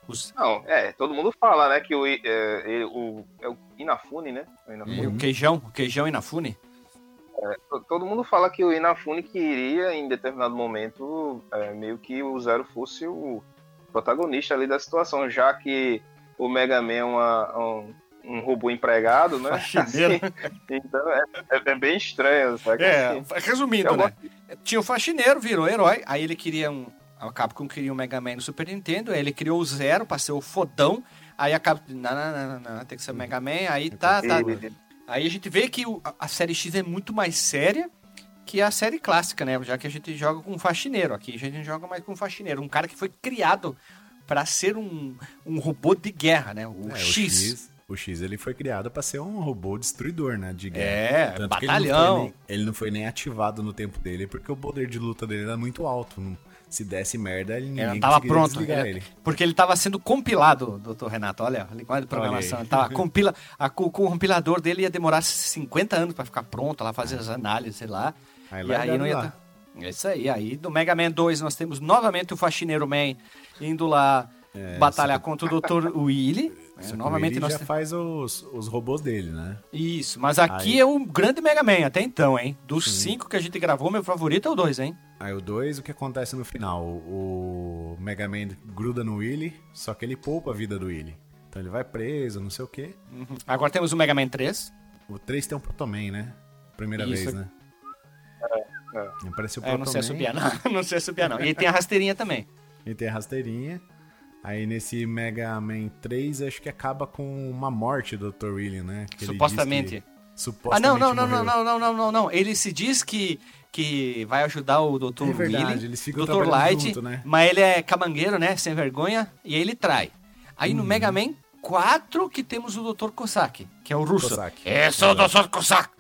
Os, Não, é, todo mundo fala, né, que o, é, ele- o, é o Inafune, né? O Inafune. O queijão, o queijão Inafune. To- Todo mundo fala que o Inafune queria, em determinado momento, é, meio que o Zero fosse o protagonista ali da situação, já que o Mega Man é uma- um, um robô empregado, né? Faxineiro. Assim, então é, é- é bem estranho, sabe? É, Assim, resumindo, né? Tinha o faxineiro, virou herói, aí ele queria um. A Capcom queria um Mega Man no Super Nintendo, aí ele criou o Zero pra ser o fodão, aí a Capcom. Não, não, não, não, não, tem que ser o Mega Man, aí tá, tá. Aí a gente vê que a série X é muito mais séria que a série clássica, né? Já que a gente joga com um faxineiro. Aqui a gente joga mais com um faxineiro. Um cara que foi criado pra ser um, um robô de guerra, né? O É, X. O X, o X ele foi criado pra ser um robô destruidor, né? De guerra. É, Tanto que ele não batalhão. nem- Ele não, foi nem ativado no tempo dele, porque o poder de luta dele era muito alto. Não- Se desse merda, ele ninguém Ele tava pronto. desligar ele- ele. Porque ele tava sendo compilado, doutor Renato. Olha, a linguagem de programação. Ele tava compila, a, o compilador dele ia demorar 50 anos pra ficar pronto, lá fazer as análises, sei lá. Aí e aí não ia tá... É isso aí. Aí do Mega Man 2 nós temos novamente o Faxineiro Man indo lá É, batalhar contra o Dr. Willy. que Novamente ele nós já faz os, os robôs dele, né? Isso, mas aqui Aí- é o grande Mega Man até então, hein? Dos cinco que a gente gravou, meu favorito é o 2, hein? Aí o 2, o que acontece no final? O Mega Man gruda no Willy, só que ele poupa a vida do Willy. Então ele vai preso, não sei o quê. Uhum. Agora temos o Mega Man 3. O 3 tem um Protoman, né? Primeira Isso. vez, né? É. Apareceu o É, eu não sei subir, não. não sei subir, não. E tem a rasteirinha também. ele tem a rasteirinha. Aí nesse Mega Man 3, acho que acaba com uma morte do Dr. Willy, né? Que Supostamente. que Ah, supostamente não, não, não, não, morreu. não, não, não, não, não. Ele se diz que, que vai ajudar o Dr. É verdade, Willy, eles ficam Dr. Light, junto, né? mas ele é camangueiro, né? Sem vergonha, e aí ele trai. Aí Uhum. no Mega Man 4 que temos o Dr. Kosaki, que é o russo. Cossack. Eu sou o Dr. Kosaki.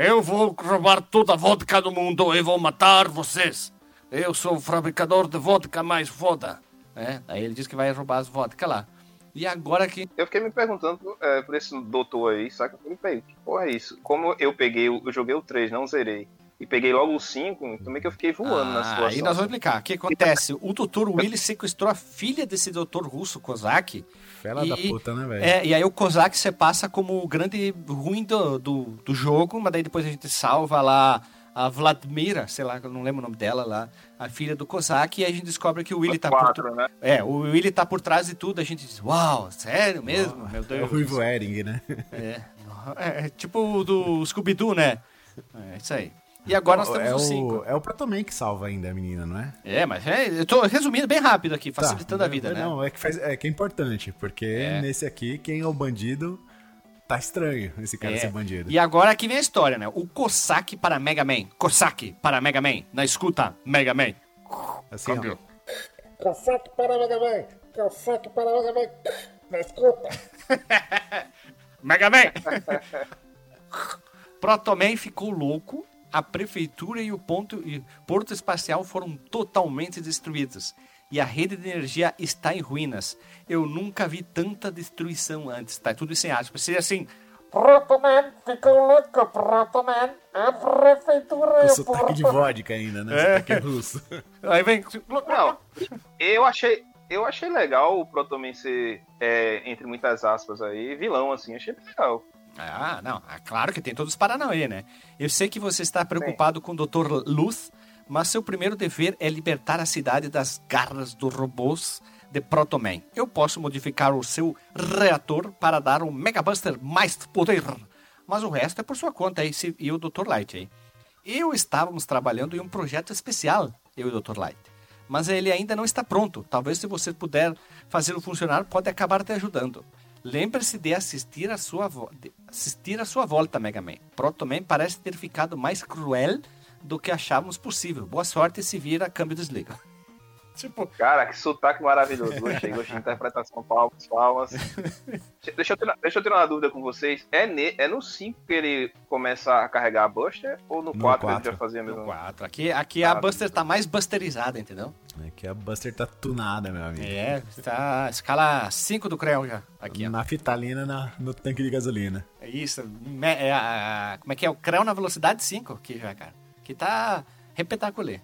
Eu vou roubar toda a vodka do mundo e vou matar vocês. Eu sou o fabricador de vodka mais foda. É, aí ele diz que vai roubar as vodka lá. E agora que Eu fiquei me perguntando é, por esse doutor aí, saca? Eu falei, que porra é isso? Como eu peguei, eu joguei o 3, não zerei. E peguei logo o 5, também que eu fiquei voando na Ah, situação. Aí nós vamos explicar. O que acontece? O Dr. Willy sequestrou a filha desse doutor russo, Kozak. Fela e, da puta, né, velho? É, e aí o Kozak você passa como o grande ruim do, do, do jogo, mas daí depois a gente salva lá a Vladimira, sei lá, eu não lembro o nome dela lá, a filha do Kozak, e aí a gente descobre que o Willy tá por Quatro, trás. né? É, o Willy tá por trás de tudo, a gente diz, uau, sério mesmo? Meu É o Deus. Ruivo Ering, né? É, é tipo o do Scooby-Doo, né? É isso aí. E agora nós temos é o o 5. É o Protoman que salva ainda a menina, não é? É, mas é, eu tô resumindo bem rápido aqui, facilitando Tá, a vida, né? Não, é que, faz, é que é importante, porque É. nesse aqui, quem é o bandido tá estranho esse cara É. ser bandido. E agora aqui vem a história, né? O Cossack para Mega Man. Cossack para Mega Man. Na escuta, Mega Man. Assim, ó. Câmbio. Casaque para Mega Man! Casaque para Mega Man! Na escuta! Mega Man! Protoman ficou louco, a prefeitura e o ponto, e porto espacial foram totalmente destruídos. E a rede de energia está em ruínas. Eu nunca vi tanta destruição antes. Tá tudo sem aspas. Seria assim. Protoman ficou louco! Protoman! A prefeitura Com e o sotaque de vodka ainda, né? É. Sotaque russo. Aí vem. Não, eu achei, eu achei legal o Protoman ser, é, entre muitas aspas aí, vilão, assim, achei legal. Ah, não. É claro que tem todos os Paranauê, né? Eu sei que você está preocupado com o Dr. Luz, mas seu primeiro dever é libertar a cidade das garras dos robôs de Protoman. Eu posso modificar o seu reator para dar um Mega Buster mais poder, mas o resto é por sua conta aí, e o Dr. Light aí. Eu estávamos trabalhando em um projeto especial, eu e o Dr. Light. Mas ele ainda não está pronto. Talvez se você puder fazê-lo funcionar, pode acabar te ajudando. Lembre-se de assistir a sua assistir a sua volta, Mega Man. Protoman parece ter ficado mais cruel do que achávamos possível. Boa sorte se vira câmbio desliga. Tipo, Cara, que sotaque maravilhoso. Gostei, gostei de interpretação. Palmas, palmas. Deixa eu, tirar, deixa eu tirar uma dúvida com vocês. É, ne, é no 5 que ele começa a carregar a Buster? Ou no No 4 ele já fazia a no mesma 4. Aqui, aqui a Buster tá mais busterizada, entendeu? É que a Buster tá tunada, meu amigo. É, tá escala 5 do Creu já. Aqui, ó. Na fitalina, na, no tanque de gasolina. É isso. me- é a- como é que é? O Creu na velocidade 5 aqui já, cara. Que tá repetaculê.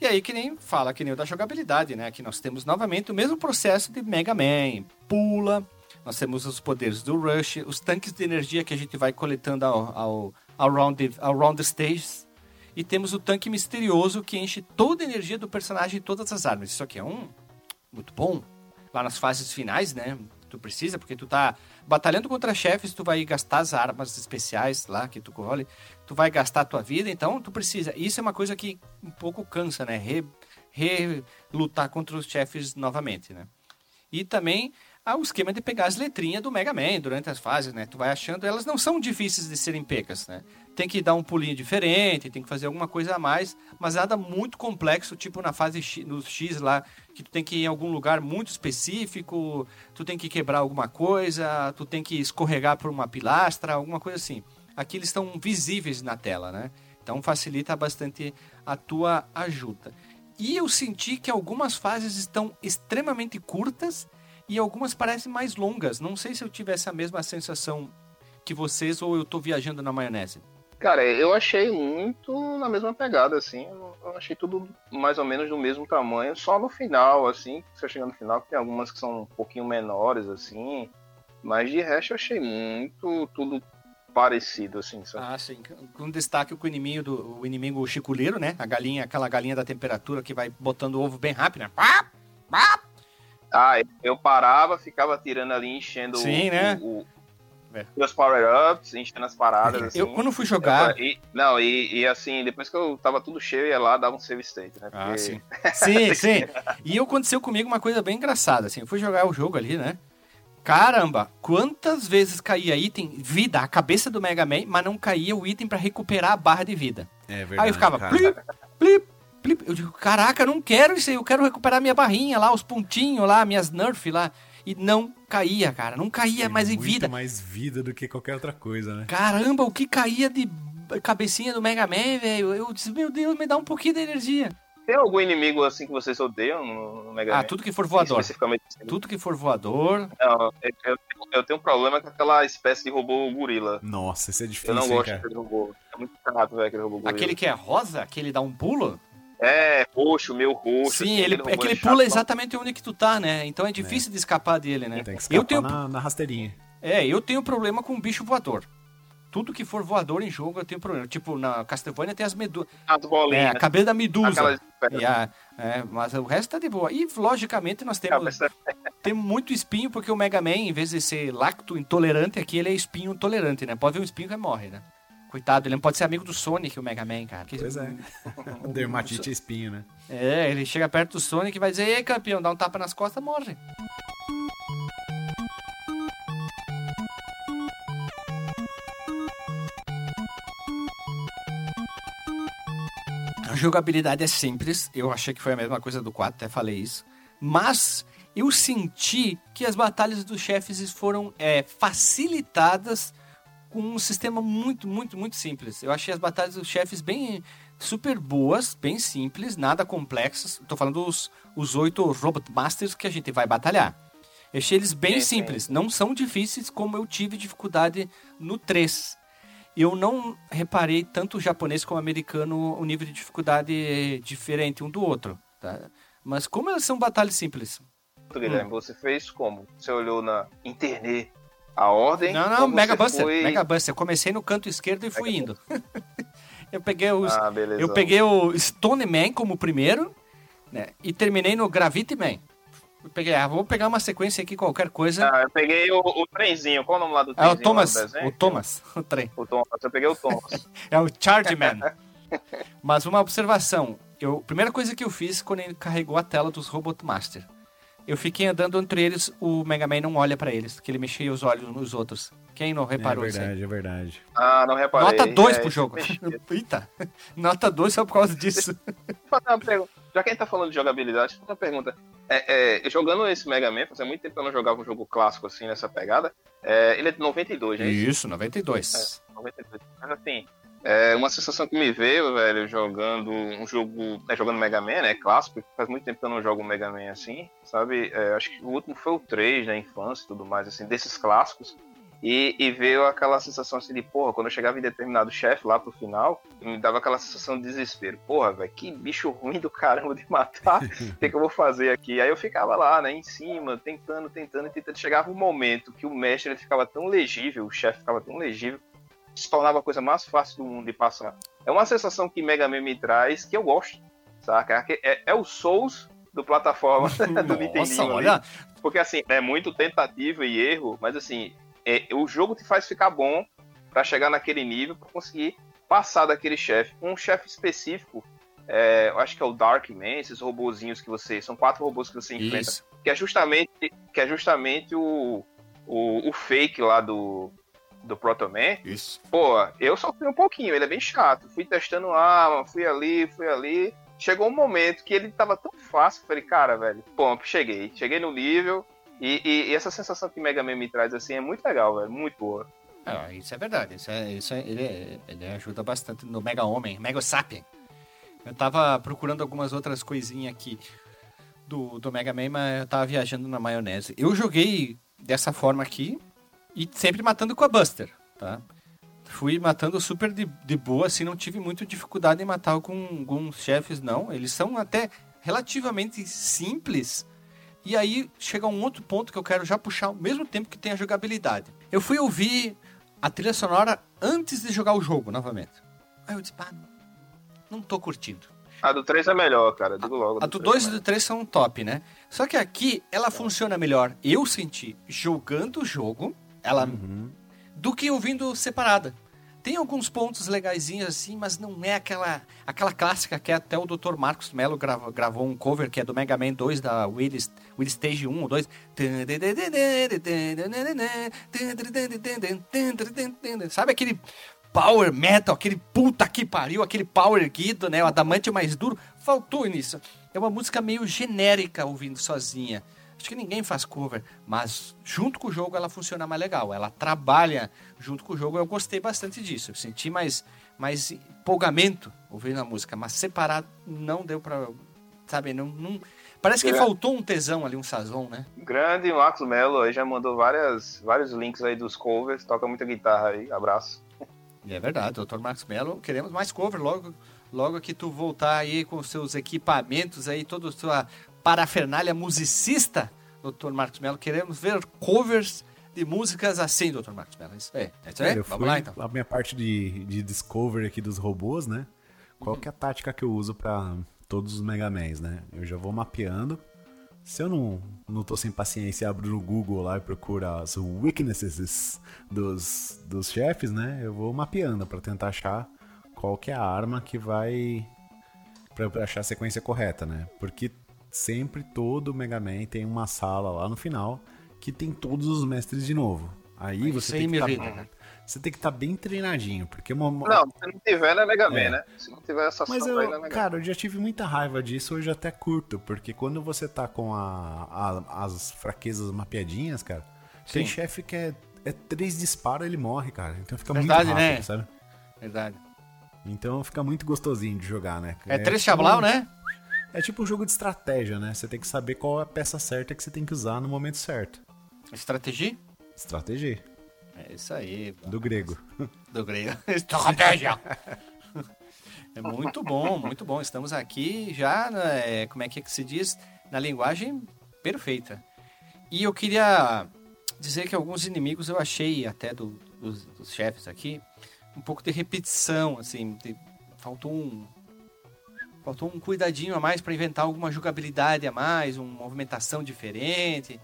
E aí que nem fala que nem o da jogabilidade, né? Que nós temos novamente o mesmo processo de Mega Man. Pula, nós temos os poderes do Rush, os tanques de energia que a gente vai coletando ao, ao, ao, round, the, ao round the stages. E temos o tanque misterioso que enche toda a energia do personagem e todas as armas. Isso aqui é um muito bom. Lá nas fases finais, né? Tu precisa, porque tu tá batalhando contra chefes, tu vai gastar as armas especiais lá que tu colhe, tu vai gastar a tua vida, então tu precisa. Isso é uma coisa que um pouco cansa, né? Re, re- lutar contra os chefes novamente, né? E também há o esquema de pegar as letrinhas do Mega Man durante as fases, né? Tu vai achando, elas não são difíceis de serem pegas, né? Tem que dar um pulinho diferente, tem que fazer alguma coisa a mais, mas nada muito complexo, tipo na fase X, no X lá, que tu tem que ir em algum lugar muito específico, tu tem que quebrar alguma coisa, tu tem que escorregar por uma pilastra, alguma coisa assim. Aqui eles estão visíveis na tela, né? Então facilita bastante a tua ajuda. E eu senti que algumas fases estão extremamente curtas e algumas parecem mais longas. Não sei se eu tive essa mesma sensação que vocês ou eu tô viajando na maionese. Cara, eu achei muito na mesma pegada, assim. Eu achei tudo mais ou menos do mesmo tamanho, só no final, assim. Você chega no final, tem algumas que são um pouquinho menores, assim. Mas de resto eu achei muito tudo parecido, assim, sabe? Ah, sim. Com destaque com o inimigo do o inimigo chiculeiro, né? A galinha, aquela galinha da temperatura que vai botando o ovo bem rápido, né? Ah, eu parava, ficava tirando ali, enchendo Sim, o, né? o, É. meus power-ups, enchendo as paradas, assim. Eu quando fui jogar, E- não, e, e assim, depois que eu tava tudo cheio, eu ia lá, dava um save state, né? Ah, Porque- sim. Sim, sim. E aconteceu comigo uma coisa bem engraçada, assim. Eu fui jogar o jogo ali, né? Caramba, quantas vezes caía item, vida, a cabeça do Mega Man, mas não caía o item pra recuperar a barra de vida. É verdade. aí eu ficava plip, plip, plip. Eu digo, caraca, eu não quero isso aí, eu quero recuperar minha barrinha lá, os pontinhos lá, minhas nerf lá. E não caía, cara, não caía mais em vida. mais vida do que qualquer outra coisa, né? Caramba, o que caía de cabecinha do Mega Man, velho? Eu disse, meu Deus, me dá um pouquinho de energia. Tem algum inimigo assim que vocês odeiam no, Mega Ah, Man? tudo que for voador. Especificamente. Tudo que for voador. Não, eu, eu- eu tenho um problema com aquela espécie de robô gorila. Nossa, isso é difícil, Eu não hein, gosto daquele robô. É muito chato, velho, aquele robô gorila. Aquele que é rosa, aquele dá um pulo. É, roxo, meio roxo. Sim, ele, aquele é que ele chato, pula exatamente onde que tu tá, né? Então é difícil de escapar dele, né? Tem que escapar Eu tenho, na, na rasteirinha. é, eu tenho problema com bicho voador. Tudo que for voador em jogo eu tenho problema. Tipo, na Castlevania tem as medusas. As É, bolinhas. a cabeça da medusa. Aquelas- E a- é, mas o resto tá de boa. E, logicamente, nós temos, Cabeça- temos muito espinho, porque o Mega Man, em vez de ser lacto intolerante, aqui ele é espinho intolerante, né? Pode ver um espinho que morre, né? Coitado, ele não pode ser amigo do Sonic, o Mega Man, cara. Que- Pois é. Dermatite espinho, né? É, ele chega perto do Sonic e vai dizer, ei, campeão, dá um tapa nas costas, morre. Jogabilidade é simples, eu achei que foi a mesma coisa do 4, até falei isso. Mas eu senti que as batalhas dos chefes foram é, facilitadas com um sistema muito, muito, muito simples. Eu achei as batalhas dos chefes bem super boas, bem simples, nada complexas. Tô falando os, os oito Robot Masters que a gente vai batalhar. Eu achei eles bem sim. simples, não são difíceis como eu tive dificuldade no 3. Eu não reparei tanto o japonês como o americano o nível de dificuldade diferente um do outro, tá? Mas como elas são batalhas simples. Guilherme, você fez como? Você olhou na internet a ordem? Não, não, Mega Buster, foi- Mega Buster. Eu comecei no canto esquerdo e fui indo. eu peguei os Ah, beleza. Eu peguei o Stone Man como primeiro, né? E terminei no Gravity Man. Eu peguei, ah, vou pegar uma sequência aqui, qualquer coisa. Ah, eu peguei o, o trenzinho. Qual é o nome lá do é trenzinho? o Thomas, o Thomas, o trem. O Thomas. Eu peguei o Thomas. É o Charge Man. Mas uma observação. Eu, primeira coisa que eu fiz quando ele carregou a tela dos Robot Master. Eu fiquei andando entre eles, o Mega Man não olha pra eles, que ele mexia os olhos nos outros. Quem não É reparou isso aí? verdade, é verdade. Ah, não reparei. Nota 2 É, pro jogo. mexia. Eita, nota 2 só por causa disso. fazer uma pergunta. Já que a gente tá falando de jogabilidade, fazer uma pergunta. É, é, jogando esse Mega Man, fazia muito tempo que eu não jogava um jogo clássico assim nessa pegada. É, ele é de 92, né? Isso, 92. 92. Mas assim, é uma sensação que me veio, velho, jogando um jogo. Né, jogando Mega Man, né? Clássico, faz muito tempo que eu não jogo Mega Man assim, sabe? É, acho que o último foi o 3, na infância e tudo mais, assim, desses clássicos. E, e veio aquela sensação assim de, porra, quando eu chegava em determinado chefe lá pro final, me dava aquela sensação de desespero. Porra, velho, que bicho ruim do caramba de matar. O que, que eu vou fazer aqui? Aí eu ficava lá, né, em cima, tentando, tentando, tentando. Chegava um momento que o mestre ele ficava tão legível, o chefe ficava tão legível, se tornava a coisa mais fácil do mundo de passar. É uma sensação que Mega Man me traz que eu gosto, saca? É, é o Souls do plataforma do ali. olha. Porque assim, é muito tentativa e erro, mas assim, é, o jogo te faz ficar bom pra chegar naquele nível, pra conseguir passar daquele chefe. Um chefe específico, é, eu acho que é o Dark Man, esses robozinhos que você. São quatro robôs que você enfrenta. Isso. Que é justamente, que é justamente o, o, o fake lá do, do Proto Man. Isso. Pô, eu sofri um pouquinho, ele é bem chato. Fui testando arma, fui ali, fui ali. Chegou um momento que ele tava tão fácil, falei, cara, velho, pô, cheguei. Cheguei no nível. E, e- e essa sensação que Mega Man me traz assim é muito legal, velho. Muito boa. Ah, isso é verdade. Isso é, isso é- ele, ele ajuda bastante no Mega Homem, Mega Sapien. Eu tava procurando algumas outras coisinhas aqui do, do Mega Man, mas eu tava viajando na maionese. Eu joguei dessa forma aqui e sempre matando com a Buster, tá? Fui matando super de, de boa, assim, não tive muita dificuldade em matar com alguns chefes, não. Eles são até relativamente simples. E aí chega um outro ponto que eu quero já puxar ao mesmo tempo que tem a jogabilidade. Eu fui ouvir a trilha sonora antes de jogar o jogo novamente. Aí eu disse, não tô curtindo. A do 3 é melhor, cara. Digo logo. A do 2 e do 3 são top, né? Só que aqui ela funciona melhor, eu senti, jogando o jogo, ela do que ouvindo separada. Tem alguns pontos legaisinhos assim, mas não é aquela aquela clássica que até o Dr. Marcos Mello gravou, gravou um cover que é do Mega Man 2 da Wii, Wii Stage 1 ou 2. Sabe aquele power metal, aquele puta que pariu, aquele power erguido, né? O adamante mais duro. Faltou nisso. É uma música meio genérica ouvindo sozinha. Acho que ninguém faz cover, mas junto com o jogo ela funciona mais legal. Ela trabalha junto com o jogo. Eu gostei bastante disso. Eu senti mais, mais empolgamento ouvindo a música, mas separado não deu pra. Sabe, não. não- parece que É. faltou um tesão ali, um sazon, né? Grande Marcos Mello aí já mandou várias, vários links aí dos covers. Toca muita guitarra aí. Abraço. E é verdade, doutor Marcos Mello, queremos mais cover logo, logo que tu voltar aí com os seus equipamentos aí, toda a sua parafernália musicista, doutor Marcos Mello, queremos ver covers de músicas assim, doutor Marcos Mello. Isso é, é isso aí? eu Vamos fui lá então. a minha parte de, de discovery aqui dos robôs, né? Qual que é a tática que eu uso pra todos os Mega Mans, né? Eu já vou mapeando. Se eu não, não tô sem paciência, abro no Google lá e procuro as weaknesses dos, dos chefes, né? Eu vou mapeando pra tentar achar qual que é a arma que vai pra eu achar a sequência correta, né? Porque sempre todo Mega Man tem uma sala lá no final que tem todos os mestres de novo. Aí Isso você tem que tá- você tem que estar bem treinadinho, porque uma, Não, se não tiver, não é Mega Man, É. né? Se não tiver essa Mas aí, não é eu, Mega cara, eu já tive muita raiva disso, hoje até curto, porque quando você tá com a, a- as fraquezas mapeadinhas, cara, tem Sim. chefe que é, é três disparos ele morre, cara. Então fica Verdade, muito rápido, né? sabe? Verdade. Então fica muito gostosinho de jogar, né? É, três tipo- chablau, né? É tipo um jogo de estratégia, né? Você tem que saber qual é a peça certa que você tem que usar no momento certo. Estratégia? Estratégia, É isso aí. do grego. do grego. Estratégia. É muito bom, muito bom. Estamos aqui já, né, como é que, é que se diz, na linguagem perfeita. E eu queria dizer que alguns inimigos eu achei, até do- dos, dos chefes aqui, um pouco de repetição, assim, de- faltou um... Faltou um cuidadinho a mais para inventar alguma jogabilidade a mais, uma movimentação diferente.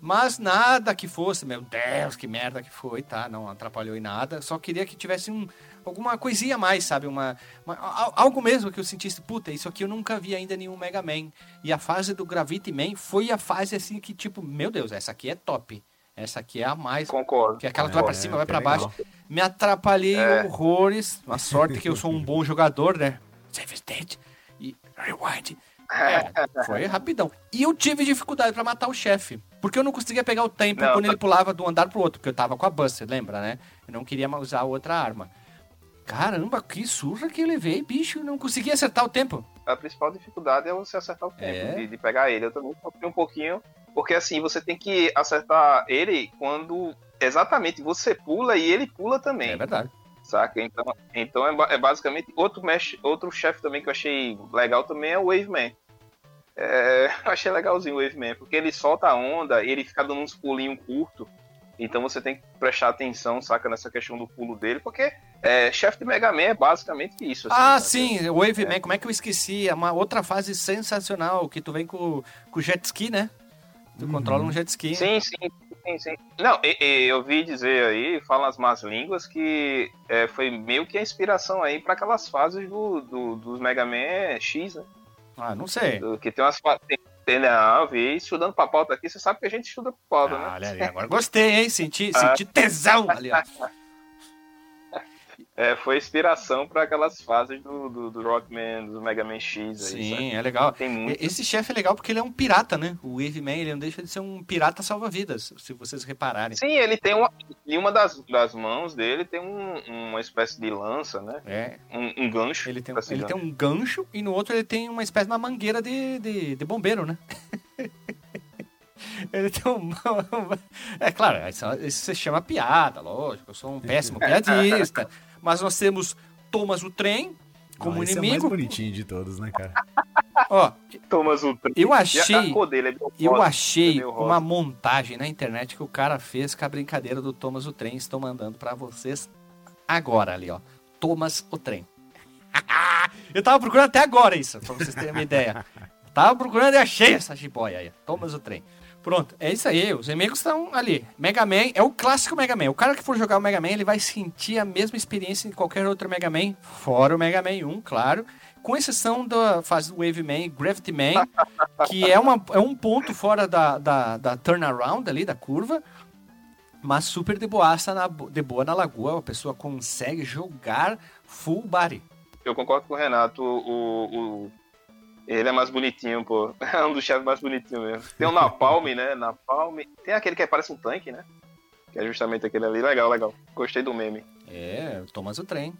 Mas nada que fosse, meu Deus, que merda que foi, tá? Não atrapalhou em nada. Só queria que tivesse um, alguma coisinha a mais, sabe? Uma, uma- al- algo mesmo que eu sentisse, puta, isso aqui eu nunca vi ainda nenhum Mega Man. E a fase do Gravity Man foi a fase assim que, tipo, meu Deus, essa aqui é top. Essa aqui é a mais. Concordo. Que é aquela que vai pra É, cima, vai que pra legal. baixo. Me atrapalhei É. horrores. Uma sorte que eu sou um bom jogador, né? Save state e rewind. É, foi rapidão. E eu tive dificuldade pra matar o chefe. Porque eu não conseguia pegar o tempo Não, quando tá- ele pulava de um andar pro outro. Porque eu tava com a Buster, lembra, né? Eu não queria mais usar outra arma. Caramba, que surra que eu levei, bicho. Eu não conseguia acertar o tempo. A principal dificuldade é você acertar o tempo É. de, de pegar ele. Eu também sofri um pouquinho, porque assim, você tem que acertar ele quando exatamente você pula e ele pula também. É verdade. Saca? Então, então é, é basicamente outro, mesh, outro chefe também que eu achei legal também é o Waveman. É, eu achei legalzinho o Waveman, porque ele solta a onda e ele fica dando uns pulinhos curtos. Então você tem que prestar atenção, saca, nessa questão do pulo dele, porque é, chefe de Mega Man é basicamente isso. assim, Ah, sim, o Wave Man, como é que eu esqueci? É uma outra fase sensacional, que tu vem com, com o jet ski, né? Tu controla um jet ski. Sim, sim, sim, sim. Não, e- e eu vi dizer aí, falam as más línguas, que é, foi meio que a inspiração aí para aquelas fases do, do- dos Mega Man X, né? Ah, não sei. Do- Que tem umas fases. Tem, não, eu vi estudando pra pauta aqui, você sabe que a gente estuda pra pauta, né? Ah, olha ali, agora gostei, hein? Senti, senti tesão ali, ó. É, foi inspiração para aquelas fases do, do, do Rockman, do Mega Man X aí, sabe? Sim, é legal. Tem muito. Esse chefe é legal porque ele é um pirata, né? O Wave Man, ele não deixa de ser um pirata salva-vidas, se vocês repararem. Sim, ele tem uma. Em uma das, das mãos dele tem um- uma espécie de lança, né? É, Um, um gancho. ele tem, ele tem um gancho e no outro ele tem uma espécie de uma mangueira de, de, de bombeiro, né? ele tem um... É claro, isso, isso se chama piada, lógico. Eu sou um péssimo piadista. Mas nós temos Thomas o Trem como Ah, esse é o mais inimigo. bonitinho de todos, né, cara? Ó, Thomas Ultra. eu E a- achei... Dele é Eu é achei rosa. uma montagem na internet que o cara fez com a brincadeira do Thomas o Trem. Estou mandando pra vocês agora ali, ó. Thomas o Trem. Eu tava procurando até agora isso, pra vocês terem uma ideia. Tava procurando e achei essa jiboia aí. Thomas o Trem. Pronto, é isso aí. Os inimigos estão ali. Mega Man é o clássico Mega Man. O cara que for jogar o Mega Man, ele vai sentir a mesma experiência em qualquer outro Mega Man, fora o Mega Man 1, claro. Com exceção da fase do Wave Man Gravity Man, que é, uma, é um ponto fora da, da, da turnaround ali, da curva, mas super de boaça, na, de boa na lagoa, a pessoa consegue jogar full body. Eu concordo com o Renato. O, o- ele é mais bonitinho, pô. É um dos chefes mais bonitinhos mesmo. Tem o Napalm, né? Napalm. Tem aquele que parece um tanque, né? Que é justamente aquele ali. Legal, legal. Gostei do meme. É, Thomas o Trem.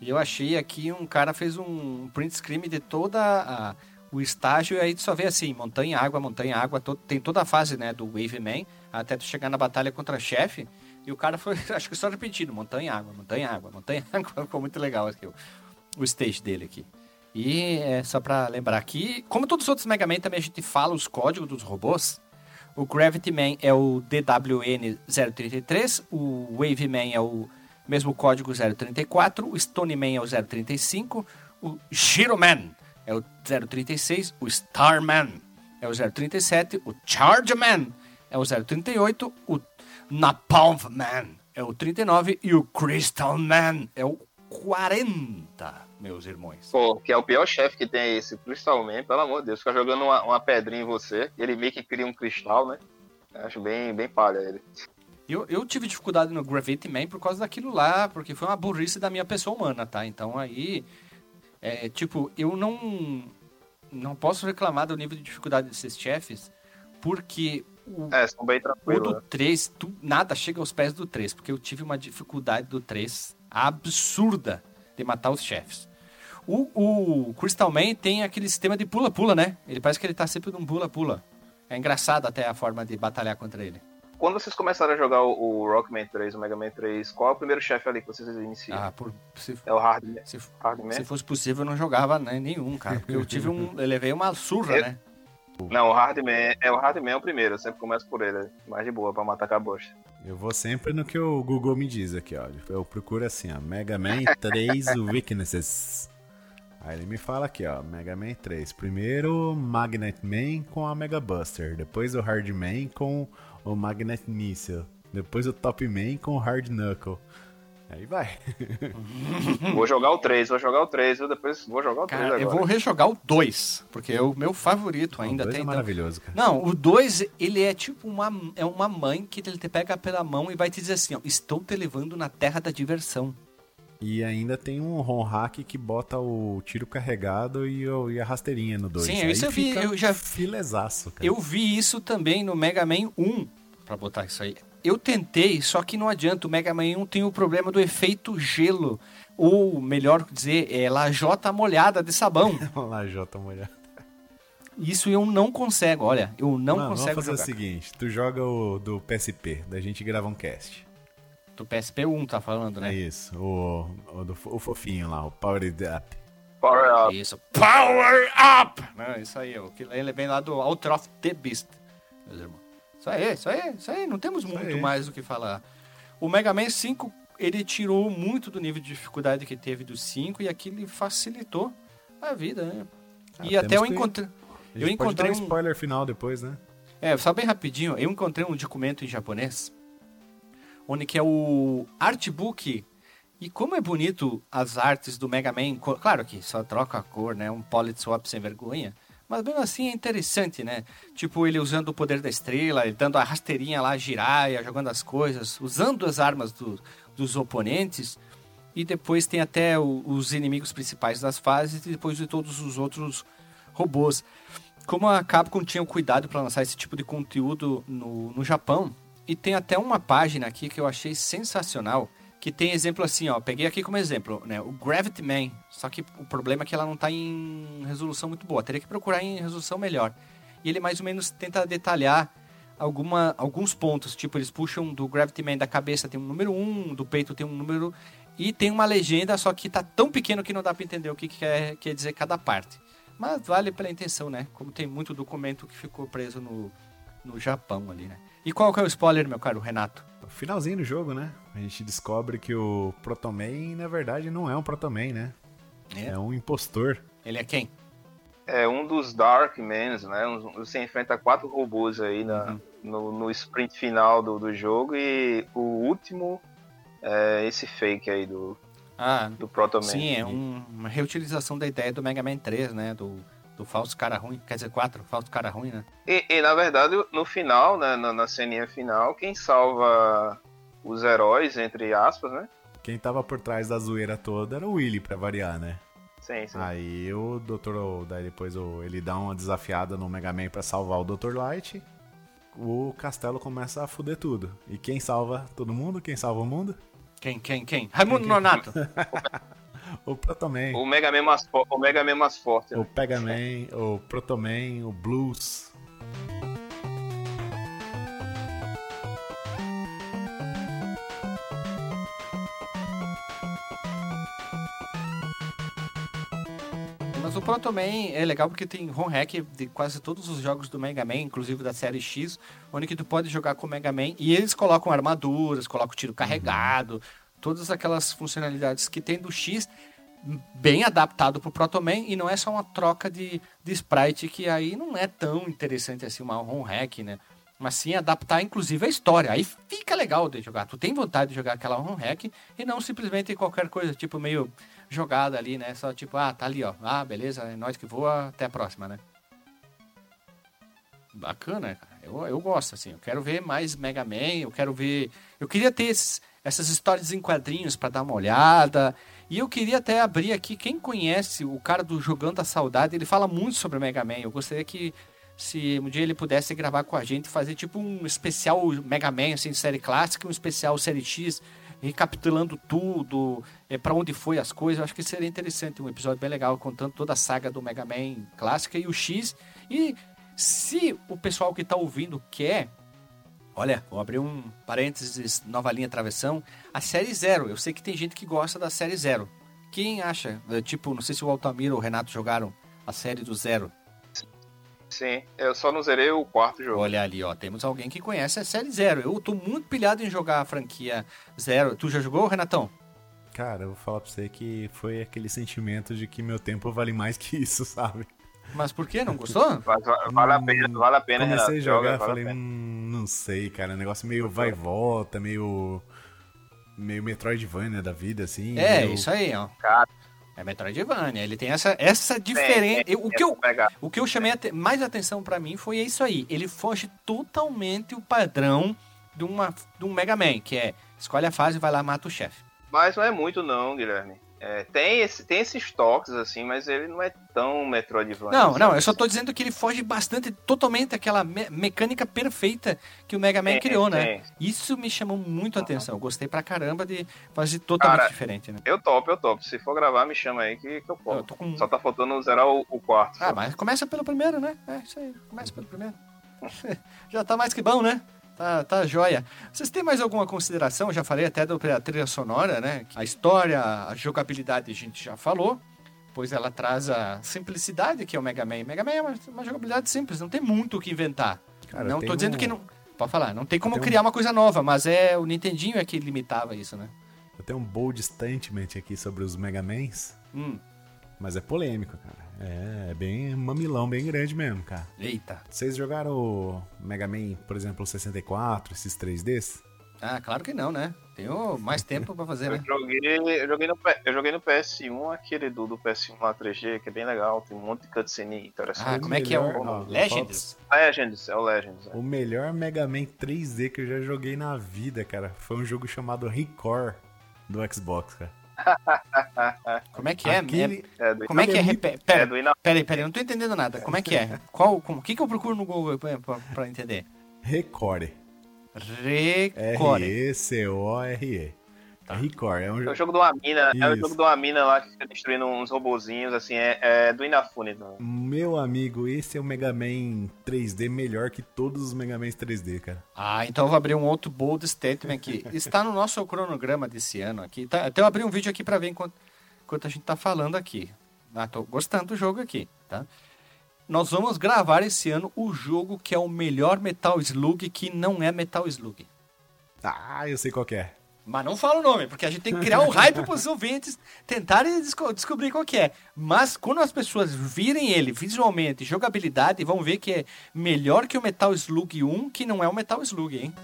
E eu achei aqui, um cara fez um print screen de toda a, o estágio, e aí tu só vê assim, montanha, água, montanha, água, tem toda a fase, né, do Wave Man, até tu chegar na batalha contra chefe, e o cara foi, acho que só repetindo, montanha, água, montanha, água, montanha, água, ficou muito legal aqui, o, o stage dele aqui. E é só pra lembrar aqui, como todos os outros Mega Man, também a gente fala os códigos dos robôs, o Gravity Man é o DWN033, o Wave Man é o mesmo código 034, o Stone Man é o 035, o Shiro Man é o 036, o Starman é o 037, o Charge Man é o 038, o Napalm Man é o 39 e o Crystal Man é o 40, meus irmãos. Pô, que é o pior chefe que tem esse Crystal Man, pelo amor de Deus. Fica jogando uma, uma pedrinha em você. Ele meio que cria um cristal, né? Acho bem, bem palha ele. Eu, eu tive dificuldade no Gravity Man por causa daquilo lá, porque foi uma burrice da minha pessoa humana, tá? Então aí, é, tipo, eu não não posso reclamar do nível de dificuldade desses chefes, porque o, É, são bem o do né? 3, tu- nada chega aos pés do 3, porque eu tive uma dificuldade do 3 absurda de matar os chefes. O, o Crystal Man tem aquele sistema de pula-pula, né? Ele parece que ele tá sempre num pula-pula. É engraçado até a forma de batalhar contra ele. Quando vocês começaram a jogar o, o Rockman 3, o Mega Man 3, qual é o primeiro chefe ali que vocês iniciam? Ah, por, se, É o Hard, se, Hard Man? se fosse possível, eu não jogava né, nenhum, cara. Porque eu tive um. Eu levei uma surra, Eu- né? Não, o Hard Man é o Hard Man é o primeiro, eu sempre começo por ele, é mais de boa pra matar com a bosta. Eu vou sempre no que o Google me diz aqui, ó. Eu procuro assim, ó, Mega Man 3 Weaknesses. Aí ele me fala aqui, ó, Mega Man 3. Primeiro, Magnet Man com a Mega Buster. Depois o Hard Man com o Magnet Missile. Depois o Top Man com o Hard Knuckle. Aí vai. Vou jogar o 3, vou jogar o 3, viu? Depois vou jogar o 3 Cara, agora. eu vou rejogar o 2, porque é o meu favorito ainda. o dois até é então. maravilhoso, cara. Não, o 2, ele é tipo uma, é uma mãe que ele te pega pela mão e vai te dizer assim, ó, estou te levando na terra da diversão. E ainda tem um ROM hack que bota o tiro carregado e, o- e a rasteirinha no 2. Sim, isso eu vi, eu já- Filezaço, cara. Eu vi isso também no Mega Man 1, pra botar isso aí. Eu tentei, só que não adianta, o Mega Man 1 tem o problema do efeito gelo, ou melhor dizer, é lajota molhada de sabão. Vamos lá, Jota, mulher. Isso eu não consigo, olha, eu não Mano, consigo vamos fazer jogar. o seguinte, tu joga o do PSP, da gente grava um cast. Do PSP1 tá falando, É né? isso, o, o, do- o fofinho lá, o Powered Up. Power Up. Isso, Power Up! Não, isso aí, o que ele vem lá do Outer of the Beast, meus irmãos. Isso aí, isso aí, isso aí, não temos muito aí. mais o que falar. O Mega Man 5, ele tirou muito do nível de dificuldade que teve do 5 e aquilo facilitou a vida, né? Ah, e até eu encontrei... Eu encontrei um... spoiler final depois, né? É, só bem rapidinho, eu encontrei um documento em japonês, onde que é o artbook, e como é bonito as artes do Mega Man, claro que só troca a cor, né, um poly swap sem vergonha, mas mesmo assim é interessante, né? Tipo, ele usando o poder da estrela, ele dando a rasteirinha lá, giraia, jogando as coisas, usando as armas do- dos oponentes, e depois tem até o- os inimigos principais das fases, e depois de todos os outros robôs. Como a Capcom tinha o cuidado para lançar esse tipo de conteúdo no, no Japão, e tem até uma página aqui que eu achei sensacional, que tem exemplo assim, ó, peguei aqui como exemplo, né, o Gravity Man, só que o problema é que ela não está em resolução muito boa, teria que procurar em resolução melhor. E ele mais ou menos tenta detalhar alguma, alguns pontos, tipo, eles puxam do Gravity Man da cabeça tem um número 1, do peito tem um número, e tem uma legenda, só que tá tão pequeno que não dá para entender o que, que quer, quer dizer cada parte. Mas vale pela intenção, né? Como tem muito documento que ficou preso no, no Japão ali, né? E qual que é o spoiler, meu caro Renato? O finalzinho do jogo, né? A gente descobre que o Protoman, na verdade, não é um Protoman, né? É. É um impostor. Ele é quem? É um dos Dark Mans, né? Você enfrenta quatro robôs aí na, no, no sprint final do, do jogo e o último é esse fake aí do, Ah, do Proto Man. sim, é um- uma reutilização da ideia do Mega Man 3, né? Do, do falso cara ruim. Quer dizer, 4, falso cara ruim, né? E, e, na verdade, no final, né, na, na ceninha final, quem salva os heróis, entre aspas, né? Quem tava por trás da zoeira toda era o Willy, pra variar, né? Sim, sim. Aí o Dr. Daí depois o- ele dá uma desafiada no Mega Man pra salvar o Dr. Light. O castelo começa a fuder tudo. E quem salva todo mundo? Quem salva o mundo? Quem, quem, quem? Raimundo Nonato. O Protoman. O Mega Man mais, fo- o Mega Man mais forte. né? O Pegaman, o Protoman, o Blues. Mas o Proto Man é legal porque tem ROM hack de quase todos os jogos do Mega Man, inclusive da série X, onde que tu pode jogar com o Mega Man e eles colocam armaduras, colocam tiro carregado, todas aquelas funcionalidades que tem do X bem adaptado pro Proto Man e não é só uma troca de, de sprite que aí não é tão interessante assim uma ROM hack, né? Mas sim adaptar inclusive a história. Aí fica legal de jogar. Tu tem vontade de jogar aquela ROM hack e não simplesmente qualquer coisa, tipo meio jogada ali, né? Só tipo, ah, tá ali, ó. Ah, beleza, é nós que voa, até a próxima, né? Bacana, cara. Eu, eu gosto, assim. Eu quero ver mais Mega Man, eu quero ver. Eu queria ter esses- essas histórias em quadrinhos para dar uma olhada. E eu queria até abrir aqui, quem conhece o cara do Jogando a Saudade, ele fala muito sobre o Mega Man. Eu gostaria que se um dia ele pudesse gravar com a gente, fazer tipo um especial Mega Man, assim, série clássica, um especial série X, recapitulando tudo, é, para onde foi as coisas. Eu acho que seria interessante, um episódio bem legal, contando toda a saga do Mega Man clássica e o X. E se o pessoal que está ouvindo quer, olha, vou abrir um parênteses, nova linha travessão, a série Zero. Eu sei que tem gente que gosta da série Zero. Quem acha? É, Tipo, não sei se o Altamiro ou o Renato jogaram a série do Zero. Sim, eu só não zerei o quarto jogo. Olha ali, ó, temos alguém que conhece a série Zero. Eu tô muito pilhado em jogar a franquia Zero. Tu já jogou, Renatão? Cara, eu vou falar pra você que foi aquele sentimento de que meu tempo vale mais que isso, sabe? Mas por que? Não gostou? Vale a pena, vale a pena, Comecei a jogar, Joga, vale falei, pena. hum, não sei, cara, negócio meio vai e volta, meio meio Metroidvania da vida, assim. É, meio- isso aí, ó. Cara. É Metroidvania. Ele tem essa, essa diferença. Tem, Eu- o, que eu, o que eu chamei mais atenção pra mim foi isso aí. Ele foge totalmente o padrão de, uma, de um Mega Man, que é escolhe a fase e vai lá mata o chefe. Mas não é muito não, Guilherme. É, tem, esse, tem esses toques, assim, mas ele não é tão Metroidvania. Não, assim. não, eu só tô dizendo que ele foge bastante, totalmente aquela me- mecânica perfeita que o Mega Man criou, né? Isso me chamou muito a atenção. Eu gostei pra caramba de fazer totalmente Cara, diferente, né? Eu topo, eu topo. Se for gravar, me chama aí que, que eu posso. Com- Só tá faltando zerar o, o quarto. Ah, mas começa pelo primeiro, né? É isso aí, começa pelo primeiro. Já tá mais que bom, né? Tá, tá joia. Vocês têm mais alguma consideração? Eu já falei até da trilha sonora, né? A história, a jogabilidade a gente já falou. Pois ela traz a simplicidade que é o Mega Man. Mega Man é uma, uma jogabilidade simples, não tem muito o que inventar. Cara, não tô dizendo um- que não. Pode falar, não tem como Tem um- criar uma coisa nova, mas é o Nintendinho é que limitava isso, né? Eu tenho um bold statement aqui sobre os Mega Mans, Hum, mas é polêmico, cara. É, é bem mamilão, bem grande mesmo, cara. eita. Vocês jogaram o Mega Man, por exemplo, o 64, esses 3Ds? Ah, claro que não, né? Tenho mais tempo pra fazer, né? Eu joguei, eu joguei, no, eu joguei no PS1, aquele do, do PS1 lá 3G, que é bem legal, tem um monte de cutscene Ah, interessante. como é que é o ó, Legends? Legends, é o Legends. é. O melhor Mega Man 3D que eu já joguei na vida, cara, foi um jogo chamado Record do Xbox, cara. Como é que é? Aquele- É do, Como é que é? É Pera, do Ina... pera aí, pera aí, eu não tô entendendo nada. Como é que é? Qual, como, o que, que eu procuro no Google pra, pra, entender? Record. Recore. R-E-C-O-R-E. Record. É um É o jogo. de uma mina, é o Isso. jogo de uma mina lá que fica destruindo uns robozinhos, assim, é, é do Inafune. Não. Meu amigo, esse é o Mega Man 3D melhor que todos os Mega Mans 3D, cara. Ah, então eu vou abrir um outro bold statement aqui. Está no nosso cronograma desse ano aqui. Tá, até eu abri um vídeo aqui pra ver enquanto, enquanto a gente tá falando aqui. Ah, tô gostando do jogo aqui, tá? Nós vamos gravar esse ano o jogo que é o melhor Metal Slug que não é Metal Slug. Ah, eu sei qual que é. Mas não fala o nome, porque a gente tem que criar um hype para os ouvintes tentarem desco- descobrir qual que é. Mas quando as pessoas virem ele visualmente, jogabilidade, vão ver que é melhor que o Metal Slug 1, que não é o Metal Slug, hein?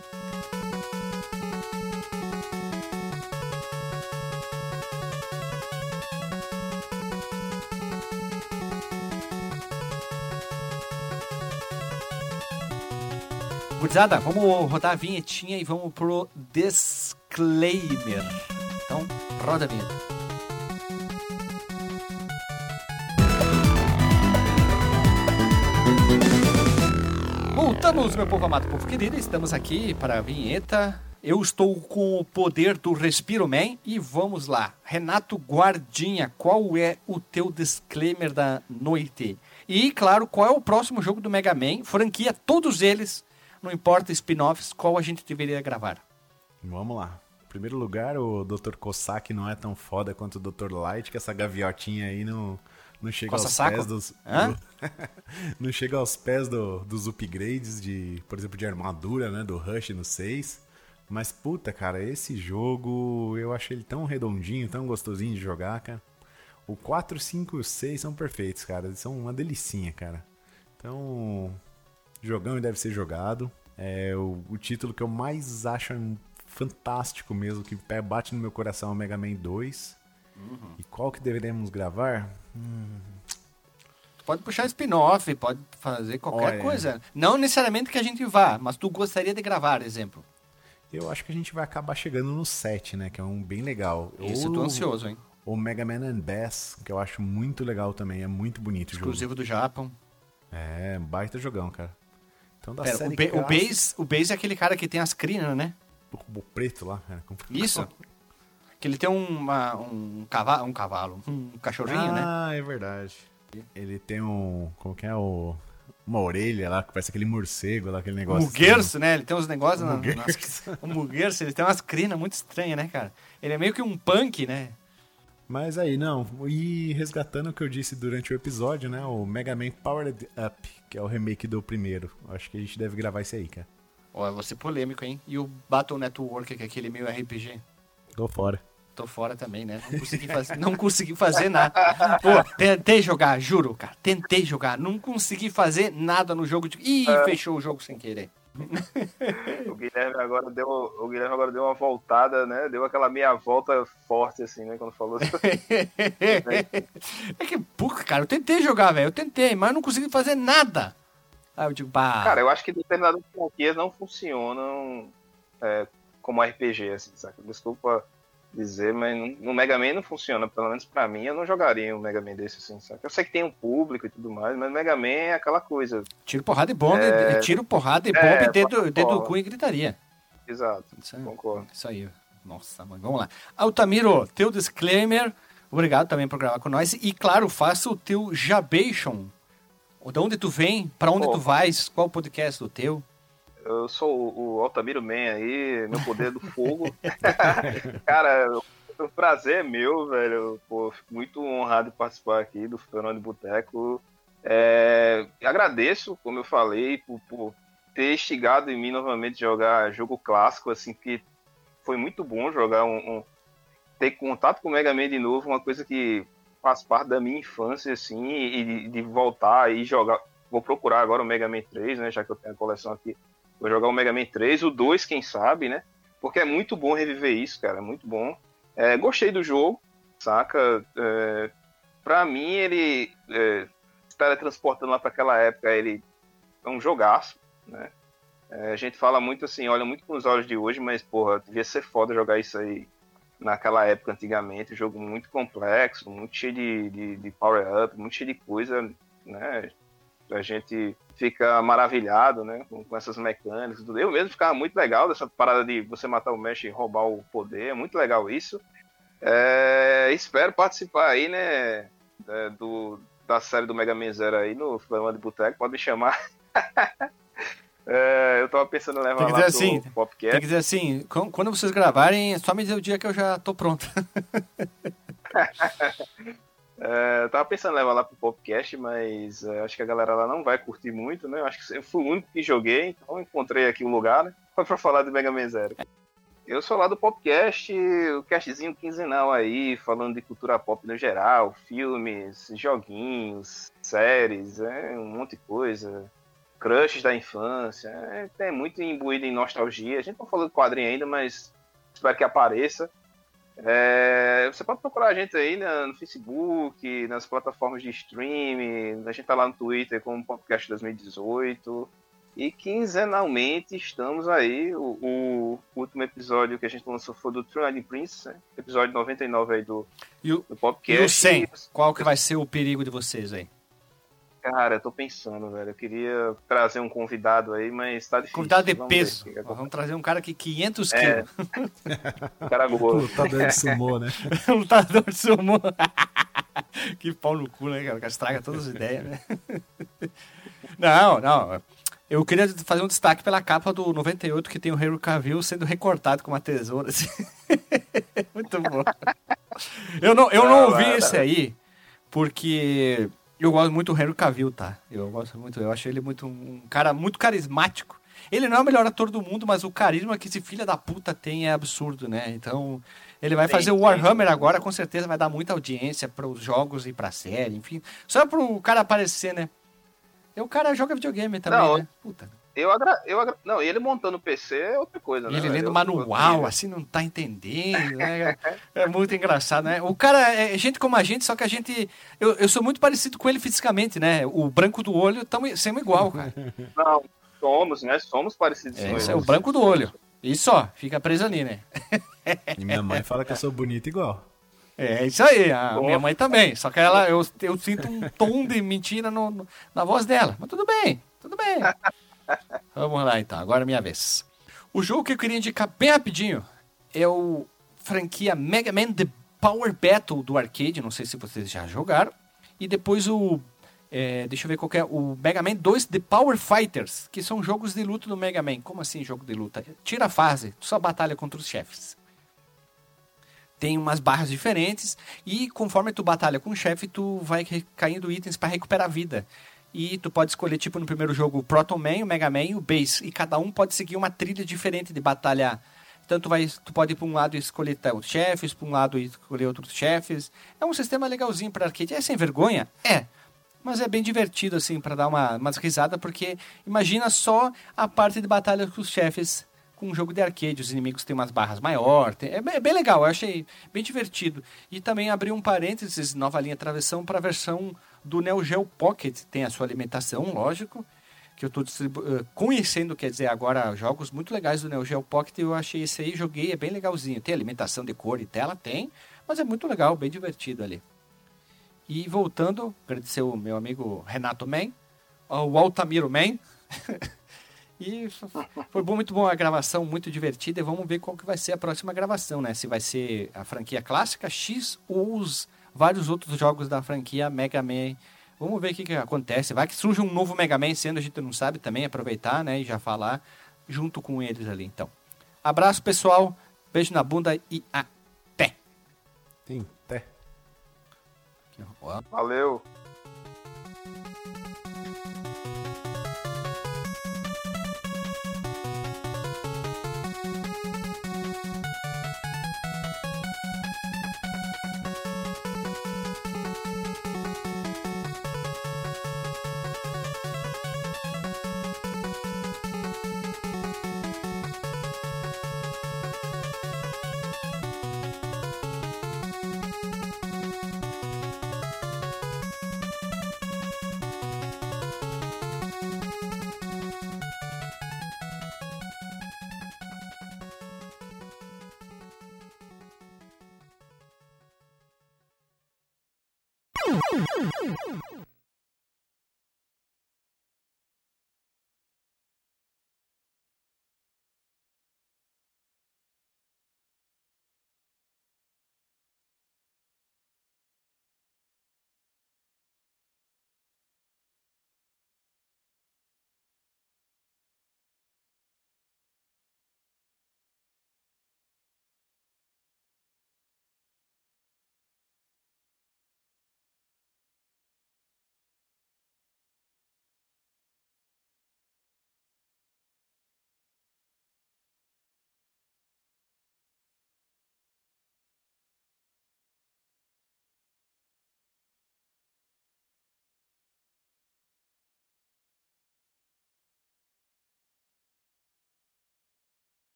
Gurizada, vamos rodar a vinhetinha e vamos pro disclaimer. Então, roda a vinheta. Voltamos, meu povo amado, povo querido. Estamos aqui para a vinheta. Eu estou com o poder do Respiro Man e vamos lá. Renato Guardinha, qual é o teu disclaimer da noite? E, claro, qual é o próximo jogo do Mega Man? Franquia, todos eles, não importa spin-offs, qual a gente deveria gravar? Vamos lá. Em primeiro lugar, o Dr. Cossack não é tão foda quanto o Dr. Light, que essa gaviotinha aí não, não chega aos saco? pés dos. Do- não chega aos pés do- dos upgrades de, por exemplo, de armadura, né? Do Rush no 6. Mas, puta, cara, esse jogo eu achei ele tão redondinho, tão gostosinho de jogar, cara. O 4, 5 e o 6 são perfeitos, cara. Eles são uma delicinha, cara. Então, jogão e deve ser jogado. É o, o título que eu mais acho fantástico mesmo, que pé- bate no meu coração é o Mega Man 2. E qual que deveremos gravar? Hum, pode puxar spin-off, pode fazer qualquer Olha. coisa. Não necessariamente que a gente vá, mas tu gostaria de gravar, exemplo. Eu acho que a gente vai acabar chegando no 7, né? Que é um bem legal. Isso, eu tô Ou- ansioso, hein? O Mega Man and Bass, que eu acho muito legal também. É muito bonito o jogo. Exclusivo do Japão. É, baita jogão, cara. Então da Pera, série o, ba o, clássica- Base, o Base é aquele cara que tem as crinas, né? O, o preto lá, cara. como- Isso. Que ele tem uma, um, cavalo, um cavalo, um cachorrinho, né? ah, é verdade. Ele tem um. Como que é o. Uma orelha lá, que parece aquele morcego lá, aquele O negócio. Muguerço, né? Ele tem uns negócios na, Muguerço. nas... O Muguerço, ele tem umas crinas muito estranhas, né, cara? Ele é meio que um punk, né? Mas aí, não. E resgatando o que eu disse durante o episódio, né? O Mega Man Powered Up, que é o remake do primeiro. Acho que a gente deve gravar isso aí, cara. Ó, eu vou ser polêmico, hein? E o Battle Network, que é aquele meio RPG? Tô fora. Tô fora também, né? Não consegui fazer, não consegui fazer nada. Pô, tentei jogar, juro, cara. Tentei jogar. Não consegui fazer nada no jogo. De... Ih, fechou o jogo sem querer. O Guilherme agora deu, o Guilherme agora deu uma voltada, né? Deu aquela meia volta forte, assim, né? Quando falou. é que, puta, cara, eu tentei jogar, velho. Eu tentei, mas não consegui fazer nada. Aí eu digo. Cara, eu acho que determinadas franquias não funcionam é, como RPG, assim, saca? Desculpa dizer, mas no- Mega Man não funciona. Pelo menos pra mim, eu não jogaria um Mega Man desse, assim, saca? Eu sei que tem um público e tudo mais, mas Mega Man é aquela coisa. Tiro, porrada e bomba, É. tiro, porrada e É, bomba, e dedo, dedo do cu e gritaria. Exato, Isso aí. concordo. Isso aí. Nossa, mãe, vamos lá. Altamiro, teu disclaimer. Obrigado também por gravar com nós. E claro, faça o teu jabation. De onde tu vem, pra onde Pô. tu vais, qual o podcast do teu. Eu sou o, o Altamiro Man aí, meu poder do fogo. Cara, o prazer é meu, velho. Pô, fico muito honrado de participar aqui do Fernando de Boteco. É, agradeço, como eu falei, por, por ter instigado em mim novamente jogar jogo clássico, assim, que foi muito bom jogar um, um- ter contato com o Mega Man de novo, uma coisa que faz parte da minha infância, assim, e de, voltar e jogar. Vou procurar agora o Mega Man 3, né? Já que eu tenho a coleção aqui. Vou jogar o Mega Man 3, o 2, quem sabe, né? Porque é muito bom reviver isso, cara. É muito bom. É, gostei do jogo, saca? É, pra mim, ele. É, teletransportando lá pra aquela época, ele é um jogaço, né? É, a gente fala muito assim, olha muito com os olhos de hoje, mas, porra, devia ser foda jogar isso aí naquela época antigamente. Um jogo muito complexo, muito cheio de, de, de power-up, muito cheio de coisa, né? A gente fica maravilhado, né? Com, com essas mecânicas. Eu mesmo ficava muito legal dessa parada de você matar o Mesh e roubar o poder. É muito legal isso. É, espero participar aí, né? é, do, da série do Mega Man Zero aí no Flama de Boteco. Pode me chamar. É, eu tava pensando em levar Tem que lá dizer pro assim, Tem que dizer assim, qu- quando vocês gravarem, é só me dizer o dia que eu já tô pronto. É, eu tava pensando em levar lá pro podcast, mas é, acho que a galera lá não vai curtir muito, né? Eu acho que eu fui o único que joguei, então encontrei aqui o lugar, né? Foi pra falar do Mega Man Zero. Eu sou lá do podcast, o castzinho quinzenal aí, falando de cultura pop no geral, filmes, joguinhos, séries, é, um monte de coisa. Crushes da infância, é, é muito imbuído em nostalgia. A gente não falou de quadrinho ainda, mas espero que apareça. É, você pode procurar a gente aí né, no Facebook, nas plataformas de streaming, a gente tá lá no Twitter como Podcast 2018. E quinzenalmente estamos aí. O, o último episódio que a gente lançou foi do True Night Prince, né? episódio 99 aí do, E o, do e podcast. o 100, qual que vai ser o perigo de vocês aí? Cara, eu tô pensando, velho. Eu queria trazer um convidado aí, mas tá difícil. Convidado de Vamos ver peso. Nós vamos trazer um cara que 500 É. quilos. O cara gordo. Lutador de sumô, né? lutador de sumô. que pau no cu, né, cara? O cara estraga todas as ideias, né? não, não. Eu queria fazer um destaque pela capa do 98 que tem o Henry Cavill sendo recortado com uma tesoura. assim. Muito bom. Eu não, eu não Ah, ouvi esse lá. aí porque eu gosto muito do Henry Cavill, tá? Eu gosto muito, eu acho ele muito um cara muito carismático. Ele não é o melhor ator do mundo, mas o carisma que esse filho da puta tem é absurdo, né? Então, ele vai Sim, fazer o. Warhammer agora, com certeza vai dar muita audiência para os jogos e pra série, enfim. Só pro cara aparecer, né? E o cara joga videogame também, Não, né? Puta. Eu, agra... eu agra... Não, ele montando o PC é outra coisa, né? Ele lendo Eu- manual, eu- assim, não tá entendendo, né? É muito engraçado, né? O cara é gente como a gente, só que a gente. Eu, eu sou muito parecido com ele fisicamente, né? O branco do olho estamos sendo igual, cara. Não, somos, né? Somos parecidos É, com isso ele. é o branco do olho. E só, fica preso ali, né? E minha mãe fala que eu sou bonito igual. É isso aí, a Bom. minha mãe também. Só que ela, eu, eu sinto um tom de mentira no, no- na voz dela. Mas tudo bem, tudo bem. Vamos lá então, agora é minha vez. O jogo que eu queria indicar bem rapidinho é o franquia Mega Man The Power Battle do arcade. Não sei se vocês já jogaram. E depois o. é, deixa eu ver qual é. O Mega Man 2 The Power Fighters, que são jogos de luta do Mega Man. Como assim jogo de luta? Tira a fase, só batalha contra os chefes tem umas barras diferentes e conforme tu batalha com o chefe, tu vai caindo itens para recuperar vida. E tu pode escolher, tipo, no primeiro jogo, o Proton Man, o Mega Man o Base. E cada um pode seguir uma trilha diferente de batalhar. Então tu, vai, tu pode ir para um lado e escolher os chefes, para um lado e escolher outros chefes. É um sistema legalzinho para arcade. É sem vergonha? É. Mas é bem divertido, assim, para dar uma, umas risadas, porque imagina só a parte de batalha com os chefes com um jogo de arcade. Os inimigos têm umas barras maior. tem- é, bem, é bem legal, eu achei bem divertido. E também abri um parênteses, nova linha travessão, para a versão do Neo Geo Pocket. Tem a sua alimentação, lógico, que eu estou conhecendo, quer dizer, agora jogos muito legais do Neo Geo Pocket. Eu achei esse aí, joguei, é bem legalzinho. Tem alimentação de cor e tela? Tem, mas é muito legal, bem divertido ali. E voltando, agradecer o meu amigo Renato Man, o Altamiro Man. e foi bom, muito bom a gravação, muito divertida. E vamos ver qual que vai ser a próxima gravação, né? Se vai ser a franquia clássica X ou os vários outros jogos da franquia Mega Man. Vamos ver o que, que acontece. Vai que surge um novo Mega Man sendo, a gente não sabe também, aproveitar, né? E já falar junto com eles ali, então. Abraço, pessoal. Beijo na bunda e até. Tem até. Valeu.